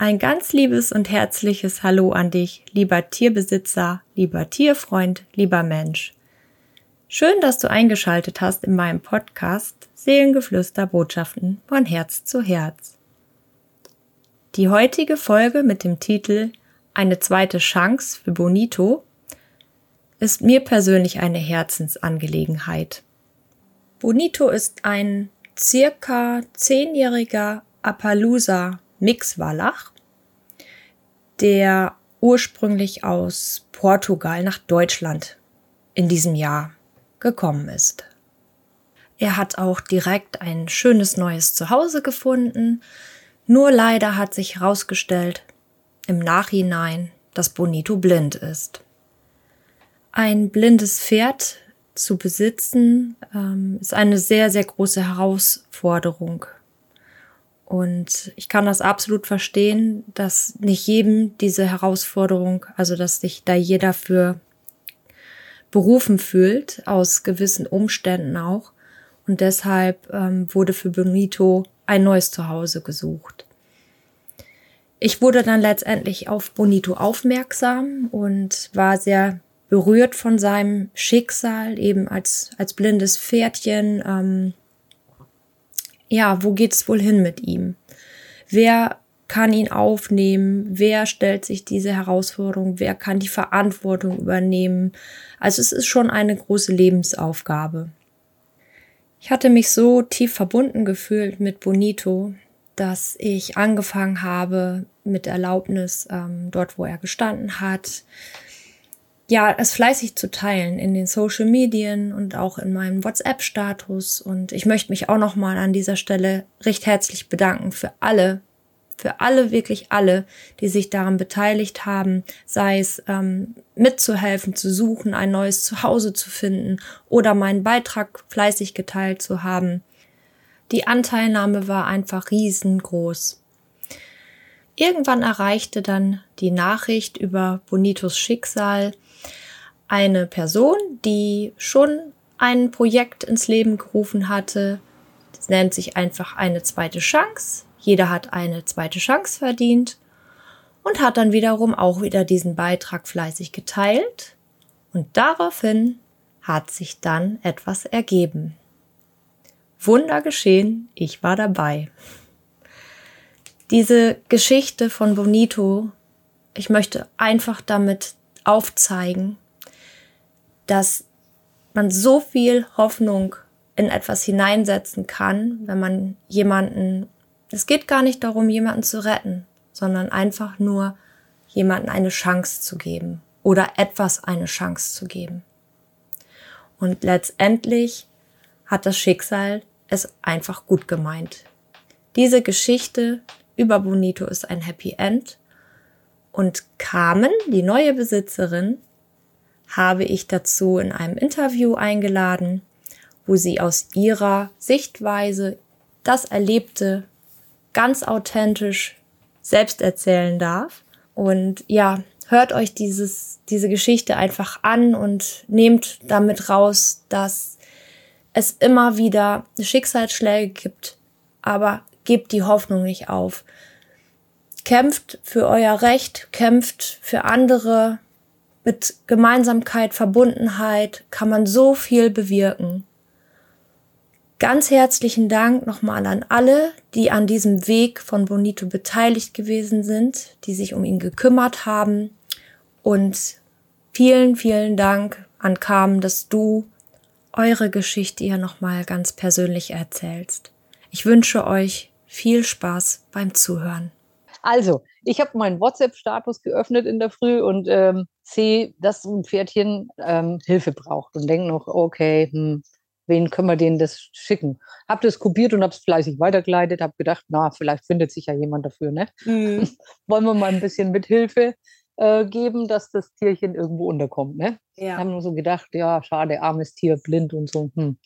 Ein ganz liebes und herzliches Hallo an dich, lieber Tierbesitzer, lieber Tierfreund, lieber Mensch. Schön, dass du eingeschaltet hast in meinem Podcast Seelengeflüster Botschaften von Herz zu Herz. Die heutige Folge mit dem Titel Eine zweite Chance für Bonito ist mir persönlich eine Herzensangelegenheit. Bonito ist ein circa zehnjähriger Appaloosa Mixwallach, der ursprünglich aus Portugal nach Deutschland in diesem Jahr gekommen ist. Er hat auch direkt ein schönes neues Zuhause gefunden, nur leider hat sich herausgestellt im Nachhinein, dass Bonito blind ist. Ein blindes Pferd zu besitzen ähm, ist eine sehr, sehr große Herausforderung und ich kann das absolut verstehen, dass nicht jedem diese Herausforderung, also dass sich da jeder für berufen fühlt, aus gewissen Umständen auch. Und deshalb ähm, wurde für Bonito ein neues Zuhause gesucht. Ich wurde dann letztendlich auf Bonito aufmerksam und war sehr berührt von seinem Schicksal, eben als, als blindes Pferdchen, ähm, ja, wo geht's wohl hin mit ihm? Wer kann ihn aufnehmen? Wer stellt sich diese Herausforderung? Wer kann die Verantwortung übernehmen? Also es ist schon eine große Lebensaufgabe. Ich hatte mich so tief verbunden gefühlt mit Bonito, dass ich angefangen habe, mit Erlaubnis ähm, dort, wo er gestanden hat, ja, es fleißig zu teilen in den Social Medien und auch in meinem WhatsApp-Status. Und ich möchte mich auch nochmal an dieser Stelle recht herzlich bedanken für alle, für alle, wirklich alle, die sich daran beteiligt haben, sei es ähm, mitzuhelfen, zu suchen, ein neues Zuhause zu finden oder meinen Beitrag fleißig geteilt zu haben. Die Anteilnahme war einfach riesengroß. Irgendwann erreichte dann die Nachricht über Bonitos Schicksal eine Person, die schon ein Projekt ins Leben gerufen hatte. Das nennt sich einfach eine zweite Chance. Jeder hat eine zweite Chance verdient und hat dann wiederum auch wieder diesen Beitrag fleißig geteilt. Und daraufhin hat sich dann etwas ergeben. Wunder geschehen, ich war dabei. Diese Geschichte von Bonito, ich möchte einfach damit aufzeigen, dass man so viel Hoffnung in etwas hineinsetzen kann, wenn man jemanden, es geht gar nicht darum, jemanden zu retten, sondern einfach nur jemanden eine Chance zu geben oder etwas eine Chance zu geben. Und letztendlich hat das Schicksal es einfach gut gemeint. Diese Geschichte über Bonito ist ein Happy End und Carmen, die neue Besitzerin, habe ich dazu in einem Interview eingeladen, wo sie aus ihrer Sichtweise das Erlebte ganz authentisch selbst erzählen darf. Und ja, hört euch dieses, diese Geschichte einfach an und nehmt damit raus, dass es immer wieder Schicksalsschläge gibt, aber gebt die Hoffnung nicht auf. Kämpft für euer Recht, kämpft für andere, mit Gemeinsamkeit, Verbundenheit kann man so viel bewirken. Ganz herzlichen Dank nochmal an alle, die an diesem Weg von Bonito beteiligt gewesen sind, die sich um ihn gekümmert haben. Und vielen, vielen Dank an Carmen, dass du eure Geschichte hier nochmal ganz persönlich erzählst. Ich wünsche euch viel Spaß beim Zuhören. Also, ich habe meinen WhatsApp-Status geöffnet in der Früh und ähm, sehe, dass ein Pferdchen ähm, Hilfe braucht und denke noch, okay, hm, wen können wir denen das schicken? Habe das kopiert und habe es fleißig weitergeleitet, habe gedacht, na, vielleicht findet sich ja jemand dafür, ne? Mhm. Wollen wir mal ein bisschen mit Hilfe äh, geben, dass das Tierchen irgendwo unterkommt, ne? Ja. Haben nur so gedacht, ja, schade, armes Tier, blind und so. Hm.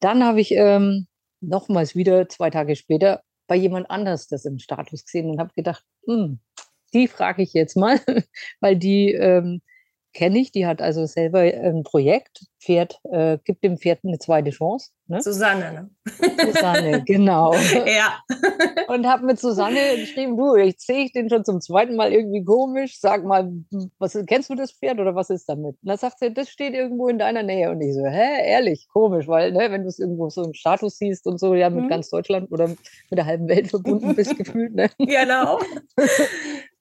Dann habe ich ähm, nochmals wieder zwei Tage später bei jemand anders das im Status gesehen und habe gedacht, hm, die frage ich jetzt mal, weil die ähm, kenne ich, die hat also selber ein Projekt, Pferd, äh, gibt dem Pferd eine zweite Chance. Ne? Susanne, ne? Susanne, genau. ja. Und habe mit Susanne geschrieben, du, ich sehe ich den schon zum zweiten Mal irgendwie komisch. Sag mal, was kennst du das Pferd oder was ist damit? Und dann sagt sie, das steht irgendwo in deiner Nähe. Und ich so, hä, ehrlich, komisch, weil ne, wenn du es irgendwo so im Status siehst und so, ja, mit mhm. ganz Deutschland oder mit der halben Welt verbunden bist, gefühlt. Ne? Genau.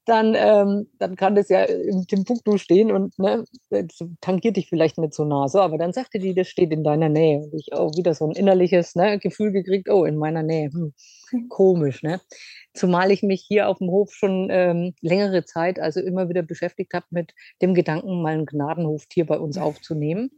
Dann, ähm, dann kann das ja im Timbuktu stehen und ne, tangiert dich vielleicht nicht so nah. So, aber dann sagte die, das steht in deiner Nähe. Und ich auch wieder so ein innerliches ne, Gefühl gekriegt, oh, in meiner Nähe. Hm, hm. komisch, ne? Zumal ich mich hier auf dem Hof schon ähm, längere Zeit, also immer wieder beschäftigt habe mit dem Gedanken, mal ein Gnadenhoftier bei uns aufzunehmen.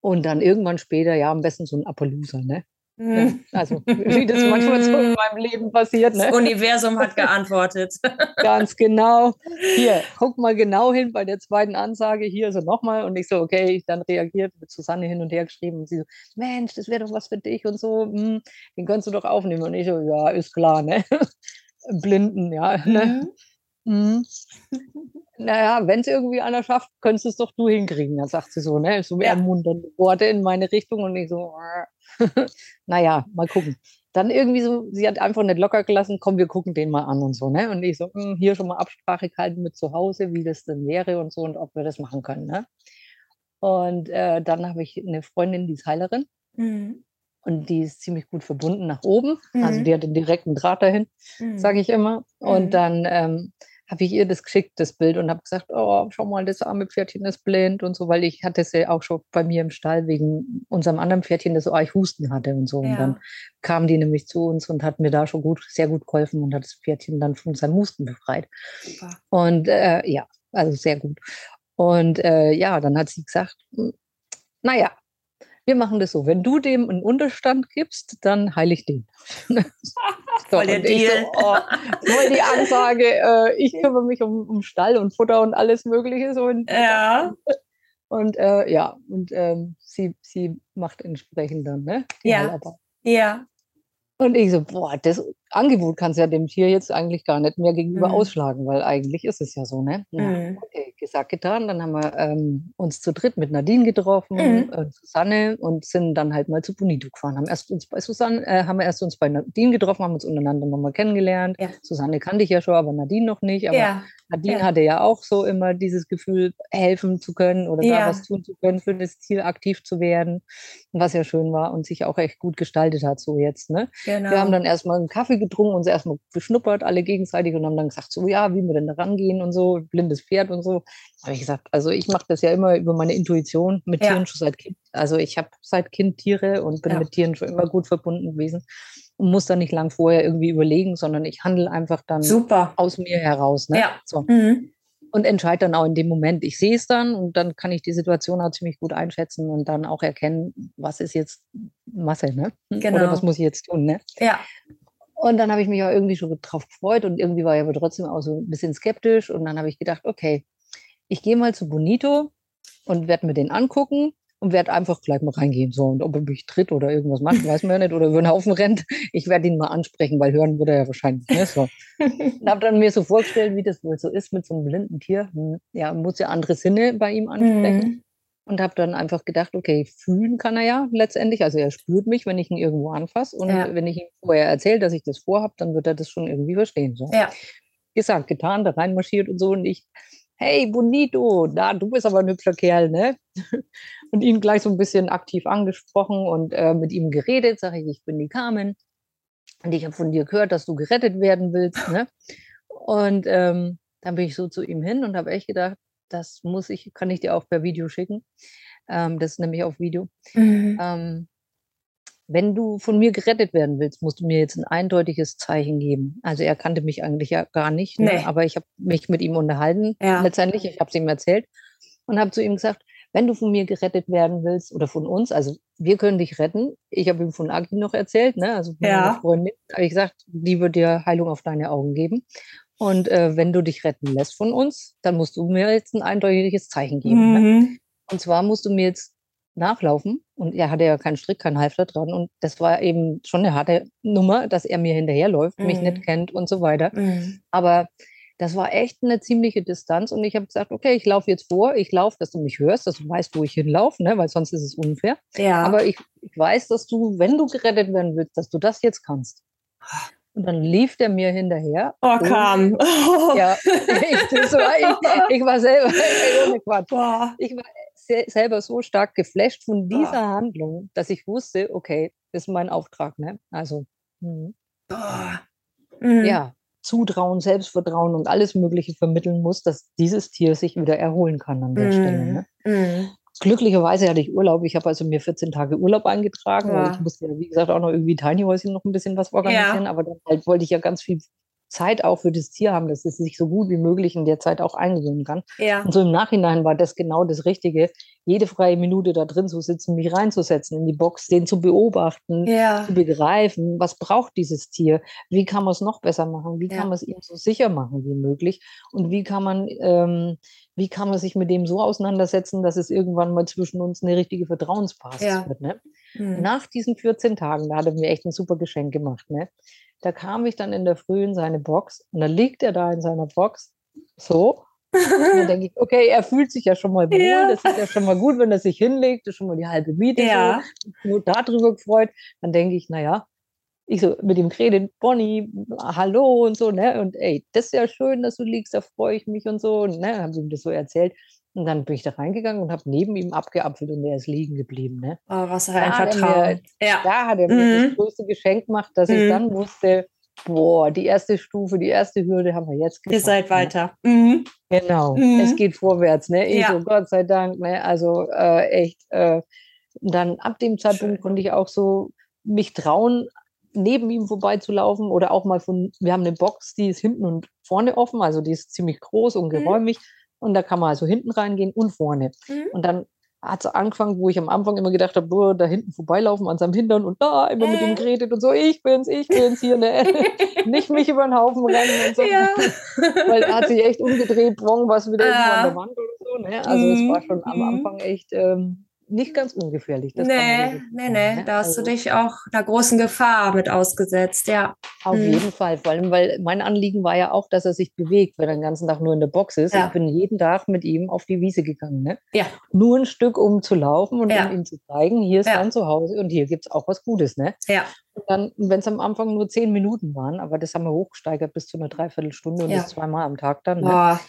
Und dann irgendwann später, ja, am besten so ein Appaloosa, ne? Ja, mhm. also, wie das manchmal so in meinem Leben passiert. Ne? Das Universum hat geantwortet. Ganz genau. Hier, guck mal genau hin bei der zweiten Ansage. Hier so nochmal. Und ich so, okay, ich dann reagiert, mit Susanne hin und her geschrieben. Und sie so, Mensch, das wäre doch was für dich und so. Hm, den kannst du doch aufnehmen. Und ich so, ja, ist klar, ne? Blinden, ja. Ne? Mhm. Mhm. Naja, wenn es irgendwie einer schafft, könntest es doch du hinkriegen, dann sagt sie so, ne? So ja. ermunternde Worte in meine Richtung und ich so, naja, mal gucken. Dann irgendwie so, sie hat einfach nicht locker gelassen, komm, wir gucken den mal an und so, ne? Und ich so, hm, hier schon mal Absprache halten mit zu Hause, wie das denn wäre und so und ob wir das machen können, ne? Und äh, dann habe ich eine Freundin, die ist Heilerin. Mhm. Und die ist ziemlich gut verbunden nach oben. Also mhm. Also die hat den direkten Draht dahin, mhm. sage ich immer. Und mhm. dann ähm, habe ich ihr das geschickt, das Bild, und habe gesagt, oh, schau mal, das arme Pferdchen ist blind und so, weil ich hatte es ja auch schon bei mir im Stall wegen unserem anderen Pferdchen, das so arg Husten hatte und so. Ja. Und dann kam die nämlich zu uns und hat mir da schon gut, sehr gut geholfen und hat das Pferdchen dann von seinem Husten befreit. Super. Und äh, ja, also sehr gut. Und äh, ja, dann hat sie gesagt, hm, naja, wir machen das so, wenn du dem einen Unterstand gibst, dann heile ich den. so, voll der Deal. So, oh, voll die Ansage, äh, ich kümmere mich um, um, Stall und Futter und alles Mögliche. So und, ja. Und äh, ja, und ähm, sie, sie macht entsprechend dann, ne? ja. Ja. Und ich so, boah, das Angebot kannst du ja dem Tier jetzt eigentlich gar nicht mehr gegenüber mhm. ausschlagen, weil eigentlich ist es ja so, ne? Ja, mhm. okay, gesagt, getan. Dann haben wir ähm, uns zu dritt mit Nadine getroffen, mhm. äh, Susanne und sind dann halt mal zu Bonito gefahren. Haben erst uns bei Susanne, äh, haben wir erst uns bei Nadine getroffen, haben uns untereinander nochmal kennengelernt. Ja. Susanne kannte ich ja schon, aber Nadine noch nicht. Aber ja. Nadine hatte ja auch so immer dieses Gefühl, helfen zu können oder da was tun zu können, für das Ziel aktiv zu werden, was ja schön war und sich auch echt gut gestaltet hat, so jetzt. Ne? Genau. Wir haben dann erstmal einen Kaffee getrunken, uns erstmal beschnuppert, alle gegenseitig und haben dann gesagt, so ja, wie wir denn da rangehen und so, blindes Pferd und so. Habe ich gesagt, also ich mache das ja immer über meine Intuition mit ja. Tieren schon seit Kind. Also ich habe seit Kind Tiere und bin ja. mit Tieren schon immer gut verbunden gewesen und muss dann nicht lang vorher irgendwie überlegen, sondern ich handle einfach dann Super. aus mir heraus. Ne? Ja. So. Mhm. Und entscheide dann auch in dem Moment. Ich sehe es dann und dann kann ich die Situation auch ziemlich gut einschätzen und dann auch erkennen, was ist jetzt Masse, ne? Genau. Oder was muss ich jetzt tun, ne? Ja. Und dann habe ich mich auch irgendwie schon drauf gefreut und irgendwie war ich aber trotzdem auch so ein bisschen skeptisch. Und dann habe ich gedacht, okay, ich gehe mal zu Bonito und werde mir den angucken und werde einfach gleich mal reingehen. So, und ob er mich tritt oder irgendwas macht, weiß man ja nicht, oder über den Haufen rennt. Ich werde ihn mal ansprechen, weil hören würde er ja wahrscheinlich. Ne? So. und habe dann mir so vorgestellt, wie das wohl so ist mit so einem blinden Tier. Hm, ja, muss ja andere Sinne bei ihm ansprechen. Mhm. Und habe dann einfach gedacht, okay, fühlen kann er ja letztendlich. Also er spürt mich, wenn ich ihn irgendwo anfasse. Und ja. wenn ich ihm vorher erzähle, dass ich das vorhabe, dann wird er das schon irgendwie verstehen. So. Ja. Gesagt, getan, da reinmarschiert und so. Und ich hey Bonito, da, du bist aber ein hübscher Kerl, ne? Und ihn gleich so ein bisschen aktiv angesprochen und äh, mit ihm geredet, sage ich, ich bin die Carmen und ich habe von dir gehört, dass du gerettet werden willst, ne? Und ähm, dann bin ich so zu ihm hin und habe echt gedacht, das muss ich, kann ich dir auch per Video schicken. Ähm, das ist nämlich auf Video. Mhm. Ähm, wenn du von mir gerettet werden willst, musst du mir jetzt ein eindeutiges Zeichen geben. Also er kannte mich eigentlich ja gar nicht, ne? nee. aber ich habe mich mit ihm unterhalten ja. letztendlich. Ich habe es ihm erzählt und habe zu ihm gesagt, wenn du von mir gerettet werden willst oder von uns, also wir können dich retten. Ich habe ihm von Agi noch erzählt, ne? also von ja. Freundin, habe ich gesagt, die wird dir Heilung auf deine Augen geben. Und äh, wenn du dich retten lässt von uns, dann musst du mir jetzt ein eindeutiges Zeichen geben. Ne? Mhm. Ne? Und zwar musst du mir jetzt nachlaufen und er hatte ja keinen Strick, keinen Halfter dran und das war eben schon eine harte Nummer, dass er mir hinterherläuft, mhm. mich nicht mhm. kennt und so weiter. Mhm. Aber das war echt eine ziemliche Distanz. Und ich habe gesagt, okay, ich laufe jetzt vor, ich laufe, dass du mich hörst, dass du weißt, wo ich hinlaufe, ne? weil sonst ist es unfair. Ja. Aber ich, ich weiß, dass du, wenn du gerettet werden willst, dass du das jetzt kannst. Und dann lief der mir hinterher. Oh, kam. Ja, ich, war, ich, ich war selber, ohne Quatsch. Boah. Ich war se- selber so stark geflasht von dieser Boah. Handlung, dass ich wusste, okay, das ist mein Auftrag. Ne? Also, mhm. Mhm. ja, Zutrauen, Selbstvertrauen und alles Mögliche vermitteln muss, dass dieses Tier sich wieder erholen kann an der Stelle. Ne? Mhm. Glücklicherweise hatte ich Urlaub. Ich habe also mir 14 Tage Urlaub eingetragen. weil Ja. Ich musste ja, wie gesagt, auch noch irgendwie Tiny Häuschen noch ein bisschen was organisieren. Aber dann halt wollte ich ja ganz viel Zeit auch für das Tier haben, dass es sich so gut wie möglich in der Zeit auch eingewöhnen kann. Ja. Und so im Nachhinein war das genau das Richtige, jede freie Minute da drin zu sitzen, mich reinzusetzen in die Box, den zu beobachten, Ja. zu begreifen, was braucht dieses Tier, wie kann man es noch besser machen, wie Ja. kann man es ihm so sicher machen wie möglich und wie kann man, ähm, wie kann man sich mit dem so auseinandersetzen, dass es irgendwann mal zwischen uns eine richtige Vertrauensbasis Ja. wird. Ne? Mhm. Nach diesen 14 Tagen, da hat er mir echt ein super Geschenk gemacht. Ne? Da kam ich dann in der Früh in seine Box und da liegt er da in seiner Box so. Und dann denke ich, okay, er fühlt sich ja schon mal wohl, Ja. das ist ja schon mal gut, wenn er sich hinlegt, das ist schon mal die halbe Miete Ja. so, nur darüber gefreut. Dann denke ich, naja, ich so mit ihm geredet, Bonnie, hallo und so, ne? Und ey, das ist ja schön, dass du liegst, da freue ich mich und so. Und ne, habe ihm das so erzählt. Und dann bin ich da reingegangen und habe neben ihm abgeapfelt und er ist liegen geblieben. Ne? Oh, was für ein hat er Vertrauen. Ja. Da hat er mir Mhm. das größte Geschenk gemacht, dass Mhm. ich dann wusste, boah, die erste Stufe, die erste Hürde haben wir jetzt Ihr geschafft. seid ne? weiter. Mhm. Genau, Mhm. es geht vorwärts, ne? Ich Ja. so, Gott sei Dank, ne? Also äh, echt. Äh, dann ab dem Zeitpunkt Schön. konnte ich auch so mich trauen, neben ihm vorbeizulaufen oder auch mal von, wir haben eine Box, die ist hinten und vorne offen, also die ist ziemlich groß und Mhm. Und da kann man also hinten reingehen und vorne. Mhm. Und dann hat es angefangen, wo ich am Anfang immer gedacht habe, boah, da hinten vorbeilaufen an seinem Hintern und da immer mit ihm Mhm. geredet und so, ich bin's, ich bin's hier, ne? Nicht mich über den Haufen rennen und so. Ja. Weil er hat sich echt umgedreht, Bong war es wieder irgendwo an Ah. der Wand oder so. Ne? Also es war schon am Mhm. Anfang echt ähm, nicht ganz ungefährlich. Das Nee, nee, nee, ne? da hast du Also dich auch einer großen Gefahr mit ausgesetzt, ja. Auf Mhm. jeden Fall, vor allem, weil mein Anliegen war ja auch, dass er sich bewegt, wenn er den ganzen Tag nur in der Box ist. Ja. Ich bin jeden Tag mit ihm auf die Wiese gegangen. Ne? Ja. Nur ein Stück, um zu laufen und Ja. um ihm zu zeigen, hier ist Ja. dein Zuhause und hier gibt es auch was Gutes. Ne? Ja. Und dann, wenn es am Anfang nur zehn Minuten waren, aber das haben wir hochgesteigert bis zu einer Dreiviertelstunde und das zweimal am Tag dann. Ne? Boah,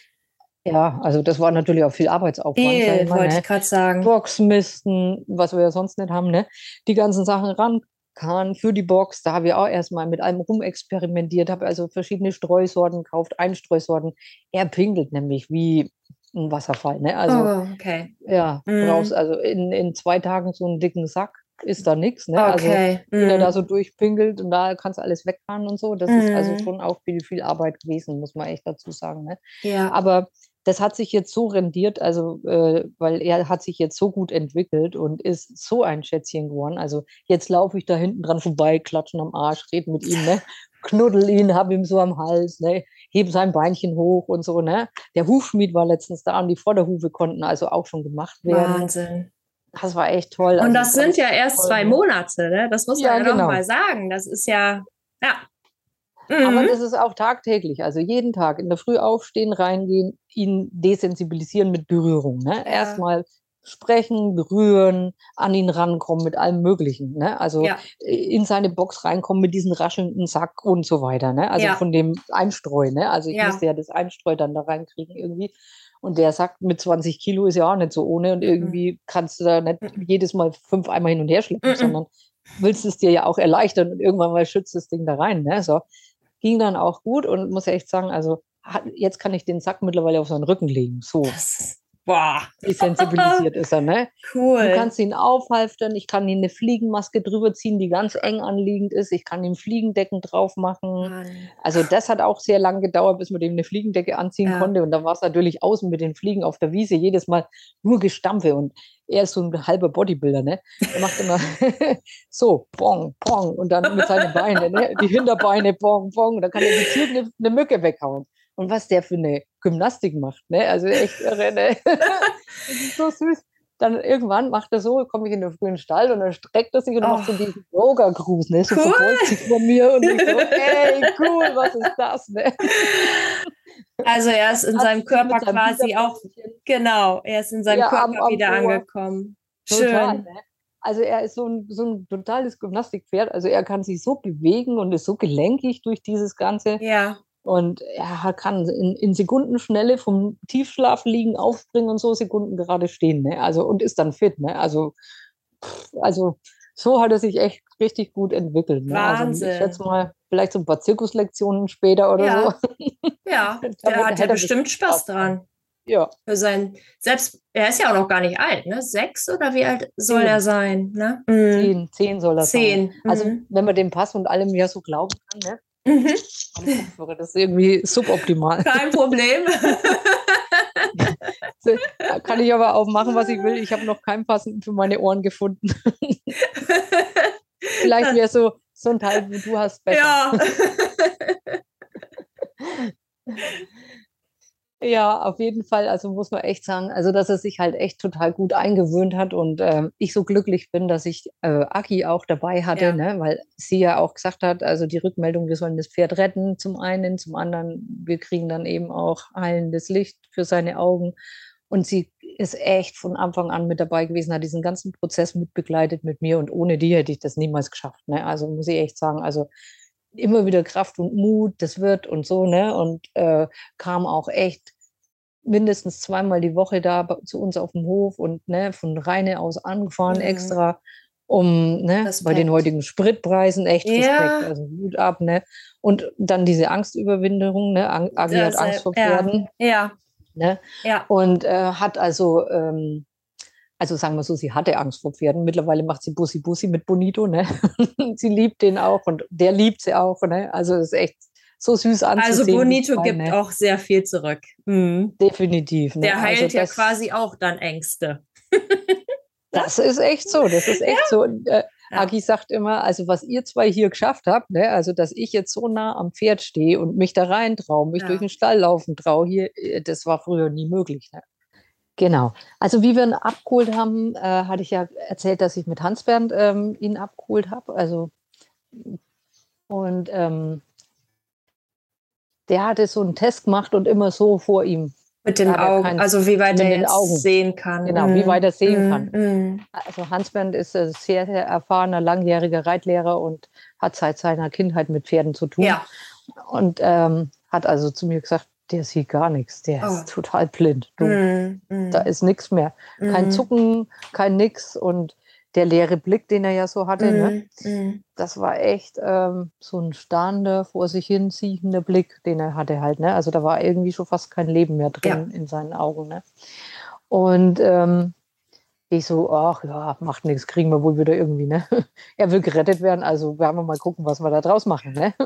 Ja, also das war natürlich auch viel Arbeitsaufwand. mal, wollte ne? ich gerade sagen. Boxmisten, was wir ja sonst nicht haben, ne? Die ganzen Sachen rankarren für die Box. Da habe ich auch erstmal mit allem rumexperimentiert, habe also verschiedene Streusorten gekauft, Einstreusorten. Er pinkelt nämlich wie ein Wasserfall, ne? Also oh, okay. ja, Mhm. brauchst also in, in zwei Tagen so einen dicken Sack ist da nichts, ne? Also Okay. wenn er mhm. da so durchpinkelt und da kannst du alles wegfahren und so. Das ist also Mhm. schon auch viel, viel Arbeit gewesen, muss man echt dazu sagen. Ne? Ja. Aber das hat sich jetzt so rendiert, also äh, weil er hat sich jetzt so gut entwickelt und ist so ein Schätzchen geworden. Also jetzt laufe ich da hinten dran vorbei, klatschen am Arsch, rede mit ihm, ne? knuddel ihn, hab ihm so am Hals, ne? heb sein Beinchen hoch und so. Ne? Der Hufschmied war letztens da und die Vorderhufe konnten also auch schon gemacht werden. Wahnsinn. Das war echt toll. Und Also das sind ja erst toll, zwei ne? Monate, ne? Das muss man Ja, ja, noch genau. mal sagen. Das ist ja, ja. Aber Mhm. das ist auch tagtäglich, also jeden Tag in der Früh aufstehen, reingehen, ihn desensibilisieren mit Berührung. Ne? Ja. Erstmal sprechen, berühren, an ihn rankommen mit allem Möglichen. Ne? Also Ja. in seine Box reinkommen mit diesem raschelnden Sack und so weiter. Ne? Also Ja. von dem Einstreu. Ne? Also ich Ja. musste ja das Einstreu dann da reinkriegen irgendwie. Und der Sack mit 20 Kilo ist ja auch nicht so ohne. Und Mhm. irgendwie kannst du da nicht Mhm. jedes Mal fünf Eimer hin und her schleppen, Mhm. sondern willst es dir ja auch erleichtern und irgendwann mal schützt das Ding da rein. Ne? So ging dann auch gut und muss echt sagen, also jetzt kann ich den Sack mittlerweile auf seinen Rücken legen. So Das boah, desensibilisiert ist er, ne? cool. Du kannst ihn aufhalftern, ich kann ihm eine Fliegenmaske drüber ziehen, die ganz eng anliegend ist. Ich kann ihm Fliegendecken drauf machen. Mann. Also das hat auch sehr lange gedauert, bis man dem eine Fliegendecke anziehen Ja. konnte. Und dann war es natürlich außen mit den Fliegen auf der Wiese jedes Mal nur Gestampfe. Und er ist so ein halber Bodybuilder, ne? Er macht immer so, bong, bong. Und dann mit seinen Beinen, ne? die Hinterbeine, bong, bong. Und dann kann er gezielt eine, eine Mücke weghauen. Und was der für eine Gymnastik macht, ne? Also echt irre, ne? Das ist so süß. dann irgendwann macht er so, komme ich in den frühen Stall und dann streckt er sich und oh. macht so diesen Yoga-Gruß, ne? So cool. verbeugt sich vor mir und ich so, ey, cool, was ist das, ne? Also er ist in seinem Körper quasi auch, genau, er ist in seinem ja, Körper am, am wieder Ohr. angekommen. Schön. Total, ne? Also er ist so ein, so ein totales Gymnastikpferd. Also er kann sich so bewegen und ist so gelenkig durch dieses Ganze. Ja. Und er kann in, in Sekundenschnelle vom Tiefschlaf liegen, aufspringen und so Sekunden gerade stehen. Ne? Also und ist dann fit. Ne? Also, also so hat er sich echt richtig gut entwickelt. Ne? Wahnsinn. Also ich schätze mal, vielleicht so ein paar Zirkuslektionen später oder ja. so. Ja, der hat ja bestimmt Spaß dran. Ja. Für sein, selbst, er ist ja auch noch gar nicht alt, ne? Sechs oder wie alt soll zehn. er sein? Ne? Mhm. Zehn, zehn soll er zehn. sein. Also, mhm. wenn man dem Pass und allem ja so glauben kann, ne? Mhm. Das ist irgendwie suboptimal. Kein Problem. kann ich aber auch machen, was ich will. Ich habe noch keinen passenden für meine Ohren gefunden. Vielleicht wäre so, so ein Teil, wie du hast, besser. Ja. Ja, auf jeden Fall. Also muss man echt sagen, also dass er sich halt echt total gut eingewöhnt hat und äh, ich so glücklich bin, dass ich äh, Aki auch dabei hatte, ja. ne? weil sie ja auch gesagt hat, also die Rückmeldung, wir sollen das Pferd retten, zum einen, zum anderen, wir kriegen dann eben auch heilendes Licht für seine Augen. Und sie ist echt von Anfang an mit dabei gewesen, hat diesen ganzen Prozess mitbegleitet mit mir und ohne die hätte ich das niemals geschafft. Ne? Also muss ich echt sagen, also immer wieder Kraft und Mut, das wird und so, ne? Und äh, kam auch echt mindestens zweimal die Woche da zu uns auf dem Hof und ne, von Rheine aus angefahren mhm. extra, um ne, bei den heutigen Spritpreisen echt ja. also gut ab, ne? Und dann diese Angstüberwinderung, ne? Agi hat Angst vor Pferden. Ja. ja. Ne? ja. Und äh, hat also ähm, also sagen wir so, sie hatte Angst vor Pferden. Mittlerweile macht sie Bussi Bussi mit Bonito, ne? sie liebt den auch und der liebt sie auch, ne? Also das ist echt so süß anzusehen. Also Bonito gibt ne? auch sehr viel zurück. Mhm. Definitiv. Ne? Der heilt also ja quasi auch dann Ängste. das ist echt so, das ist echt ja. so. Und, äh, ja. Agi sagt immer, also was ihr zwei hier geschafft habt, ne, also dass ich jetzt so nah am Pferd stehe und mich da rein traue, mich ja. durch den Stall laufen traue, hier, äh, das war früher nie möglich. Ne? Genau. Also wie wir ihn abgeholt haben, äh, hatte ich ja erzählt, dass ich mit Hans-Bernd ähm, ihn abgeholt habe. Also und ähm, der hatte so einen Test gemacht und immer so vor ihm. Mit den Augen, kein, also wie weit er jetzt Augen. sehen kann. Genau, mm. wie weit er sehen mm. kann. Mm. Also Hans-Bernd ist ein sehr, sehr erfahrener, langjähriger Reitlehrer und hat seit seiner Kindheit mit Pferden zu tun. Ja. Und ähm, hat also zu mir gesagt, der sieht gar nichts, der oh. ist total blind. Mm, mm. Da ist nichts mehr. Kein mm. Zucken, kein Nix und der leere Blick, den er ja so hatte, ne? das war echt ähm, so ein starrender, vor sich hin ziehender Blick, den er hatte halt. Ne? Also da war irgendwie schon fast kein Leben mehr drin ja. in seinen Augen. Ne? Und ähm, ich so, ach ja, macht nichts, kriegen wir wohl wieder irgendwie. Ne? er will gerettet werden, also werden wir mal gucken, was wir da draus machen. Ne?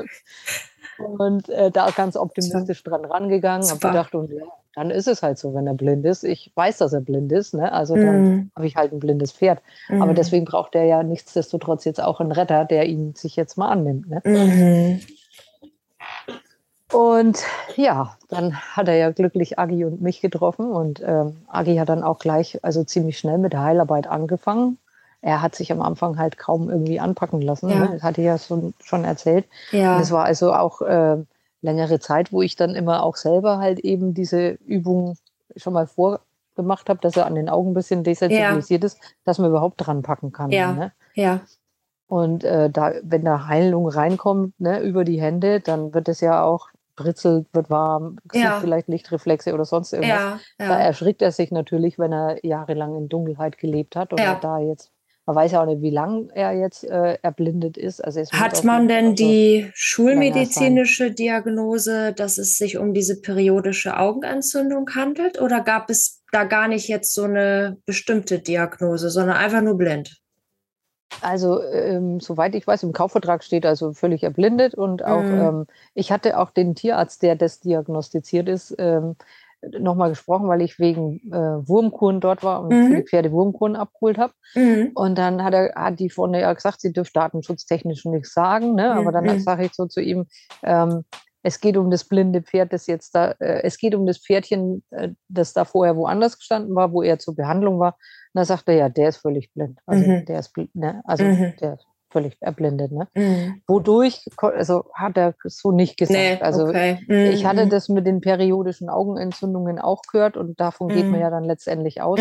Und äh, da ganz optimistisch dran rangegangen, habe gedacht, und ja, dann ist es halt so, wenn er blind ist. Ich weiß, dass er blind ist, ne? also dann mm. habe ich halt ein blindes Pferd. Mm. Aber mhm. deswegen braucht er ja nichtsdestotrotz jetzt auch einen Retter, der ihn sich jetzt mal annimmt. Ne? Mm. Und ja, dann hat er ja glücklich Agi und mich getroffen und ähm, Agi hat dann auch gleich, also ziemlich schnell mit der Heilarbeit angefangen er hat sich am Anfang halt kaum irgendwie anpacken lassen. Ja. Ne? Das hatte ich ja schon, schon erzählt. Ja. Und es war also auch äh, längere Zeit, wo ich dann immer auch selber halt eben diese Übung schon mal vorgemacht habe, dass er an den Augen ein bisschen desensibilisiert ja. ist, dass man überhaupt dran packen kann. Ja. Ne? ja. Und äh, da, wenn da Heilung reinkommt ne, über die Hände, dann wird es ja auch britzelt, wird warm, ja. vielleicht Lichtreflexe oder sonst irgendwas. Ja, ja. Da erschrickt er sich natürlich, wenn er jahrelang in Dunkelheit gelebt hat oder da jetzt man weiß ja auch nicht, wie lange er jetzt äh, erblindet ist. Also Hat man denn die schulmedizinische Diagnose, dass es sich um diese periodische Augenentzündung handelt? Oder gab es da gar nicht jetzt so eine bestimmte Diagnose, sondern einfach nur blind? Also, ähm, soweit ich weiß, im Kaufvertrag steht also völlig erblindet und auch, mhm. ähm, ich hatte auch den Tierarzt, der das diagnostiziert ist, ähm, nochmal gesprochen, weil ich wegen äh, Wurmkuren dort war und mhm. die Pferde Wurmkuren abgeholt habe. Mhm. Und dann hat er hat die vorne ja gesagt, sie dürfte datenschutztechnisch nichts sagen, ne? aber dann mhm. sage ich so zu ihm, ähm, es geht um das blinde Pferd, das jetzt da, äh, es geht um das Pferdchen, äh, das da vorher woanders gestanden war, wo er zur Behandlung war. Und da sagt er, ja, der ist völlig blind. Also Mhm. der ist blind, ne? Also Mhm. der ist völlig erblindet, ne? Mhm. Wodurch, also hat er so nicht gesagt. Nee, also okay. ich hatte Mhm. das mit den periodischen Augenentzündungen auch gehört und davon geht man Mhm. ja dann letztendlich aus.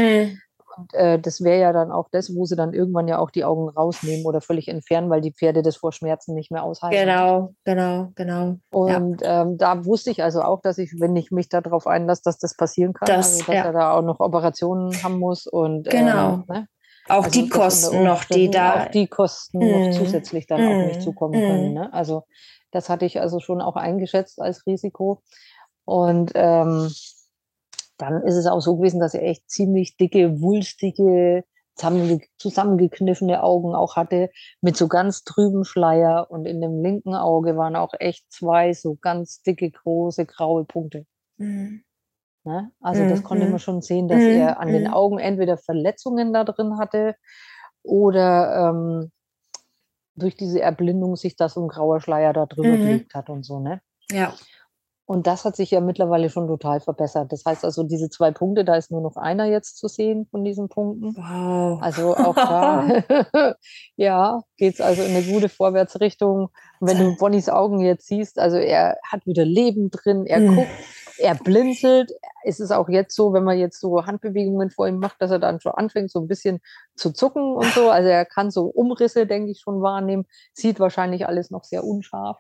Mhm. Und äh, das wäre ja dann auch das, wo sie dann irgendwann ja auch die Augen rausnehmen oder völlig entfernen, weil die Pferde das vor Schmerzen nicht mehr aushalten. Genau, genau, genau. Ja. Und ähm, da wusste ich also auch, dass ich, wenn ich mich darauf einlasse, dass das passieren kann, Das, also dass ja. er da auch noch Operationen haben muss und Genau. ähm, ne? Auch Also die Kosten noch, die da. auch die Kosten Mhm. noch zusätzlich dann auf mich Mhm. zukommen Mhm. können. Ne? Also das hatte ich also schon auch eingeschätzt als Risiko. Und ähm, dann ist es auch so gewesen, dass er echt ziemlich dicke, wulstige, zusammenge zusammengekniffene Augen auch hatte, mit so ganz trüben Schleier. Und in dem linken Auge waren auch echt zwei so ganz dicke, große, graue Punkte. Mhm. Ne? Also das Mhm, konnte mhm. man schon sehen, dass Mhm, er an den mhm. Augen entweder Verletzungen da drin hatte oder ähm, durch diese Erblindung sich da so ein grauer Schleier da drüber Mhm. gelegt hat und so. Ne? Ja. Und das hat sich ja mittlerweile schon total verbessert. Das heißt also, diese zwei Punkte, da ist nur noch einer jetzt zu sehen von diesen Punkten. Wow. Also auch da, ja, geht es also in eine gute Vorwärtsrichtung. Und wenn du Bonnys Augen jetzt siehst, also er hat wieder Leben drin, er Mhm. guckt, er blinzelt. Es ist auch jetzt so, wenn man jetzt so Handbewegungen vor ihm macht, dass er dann schon anfängt, so ein bisschen zu zucken und so. Also er kann so Umrisse, denke ich, schon wahrnehmen. Sieht wahrscheinlich alles noch sehr unscharf.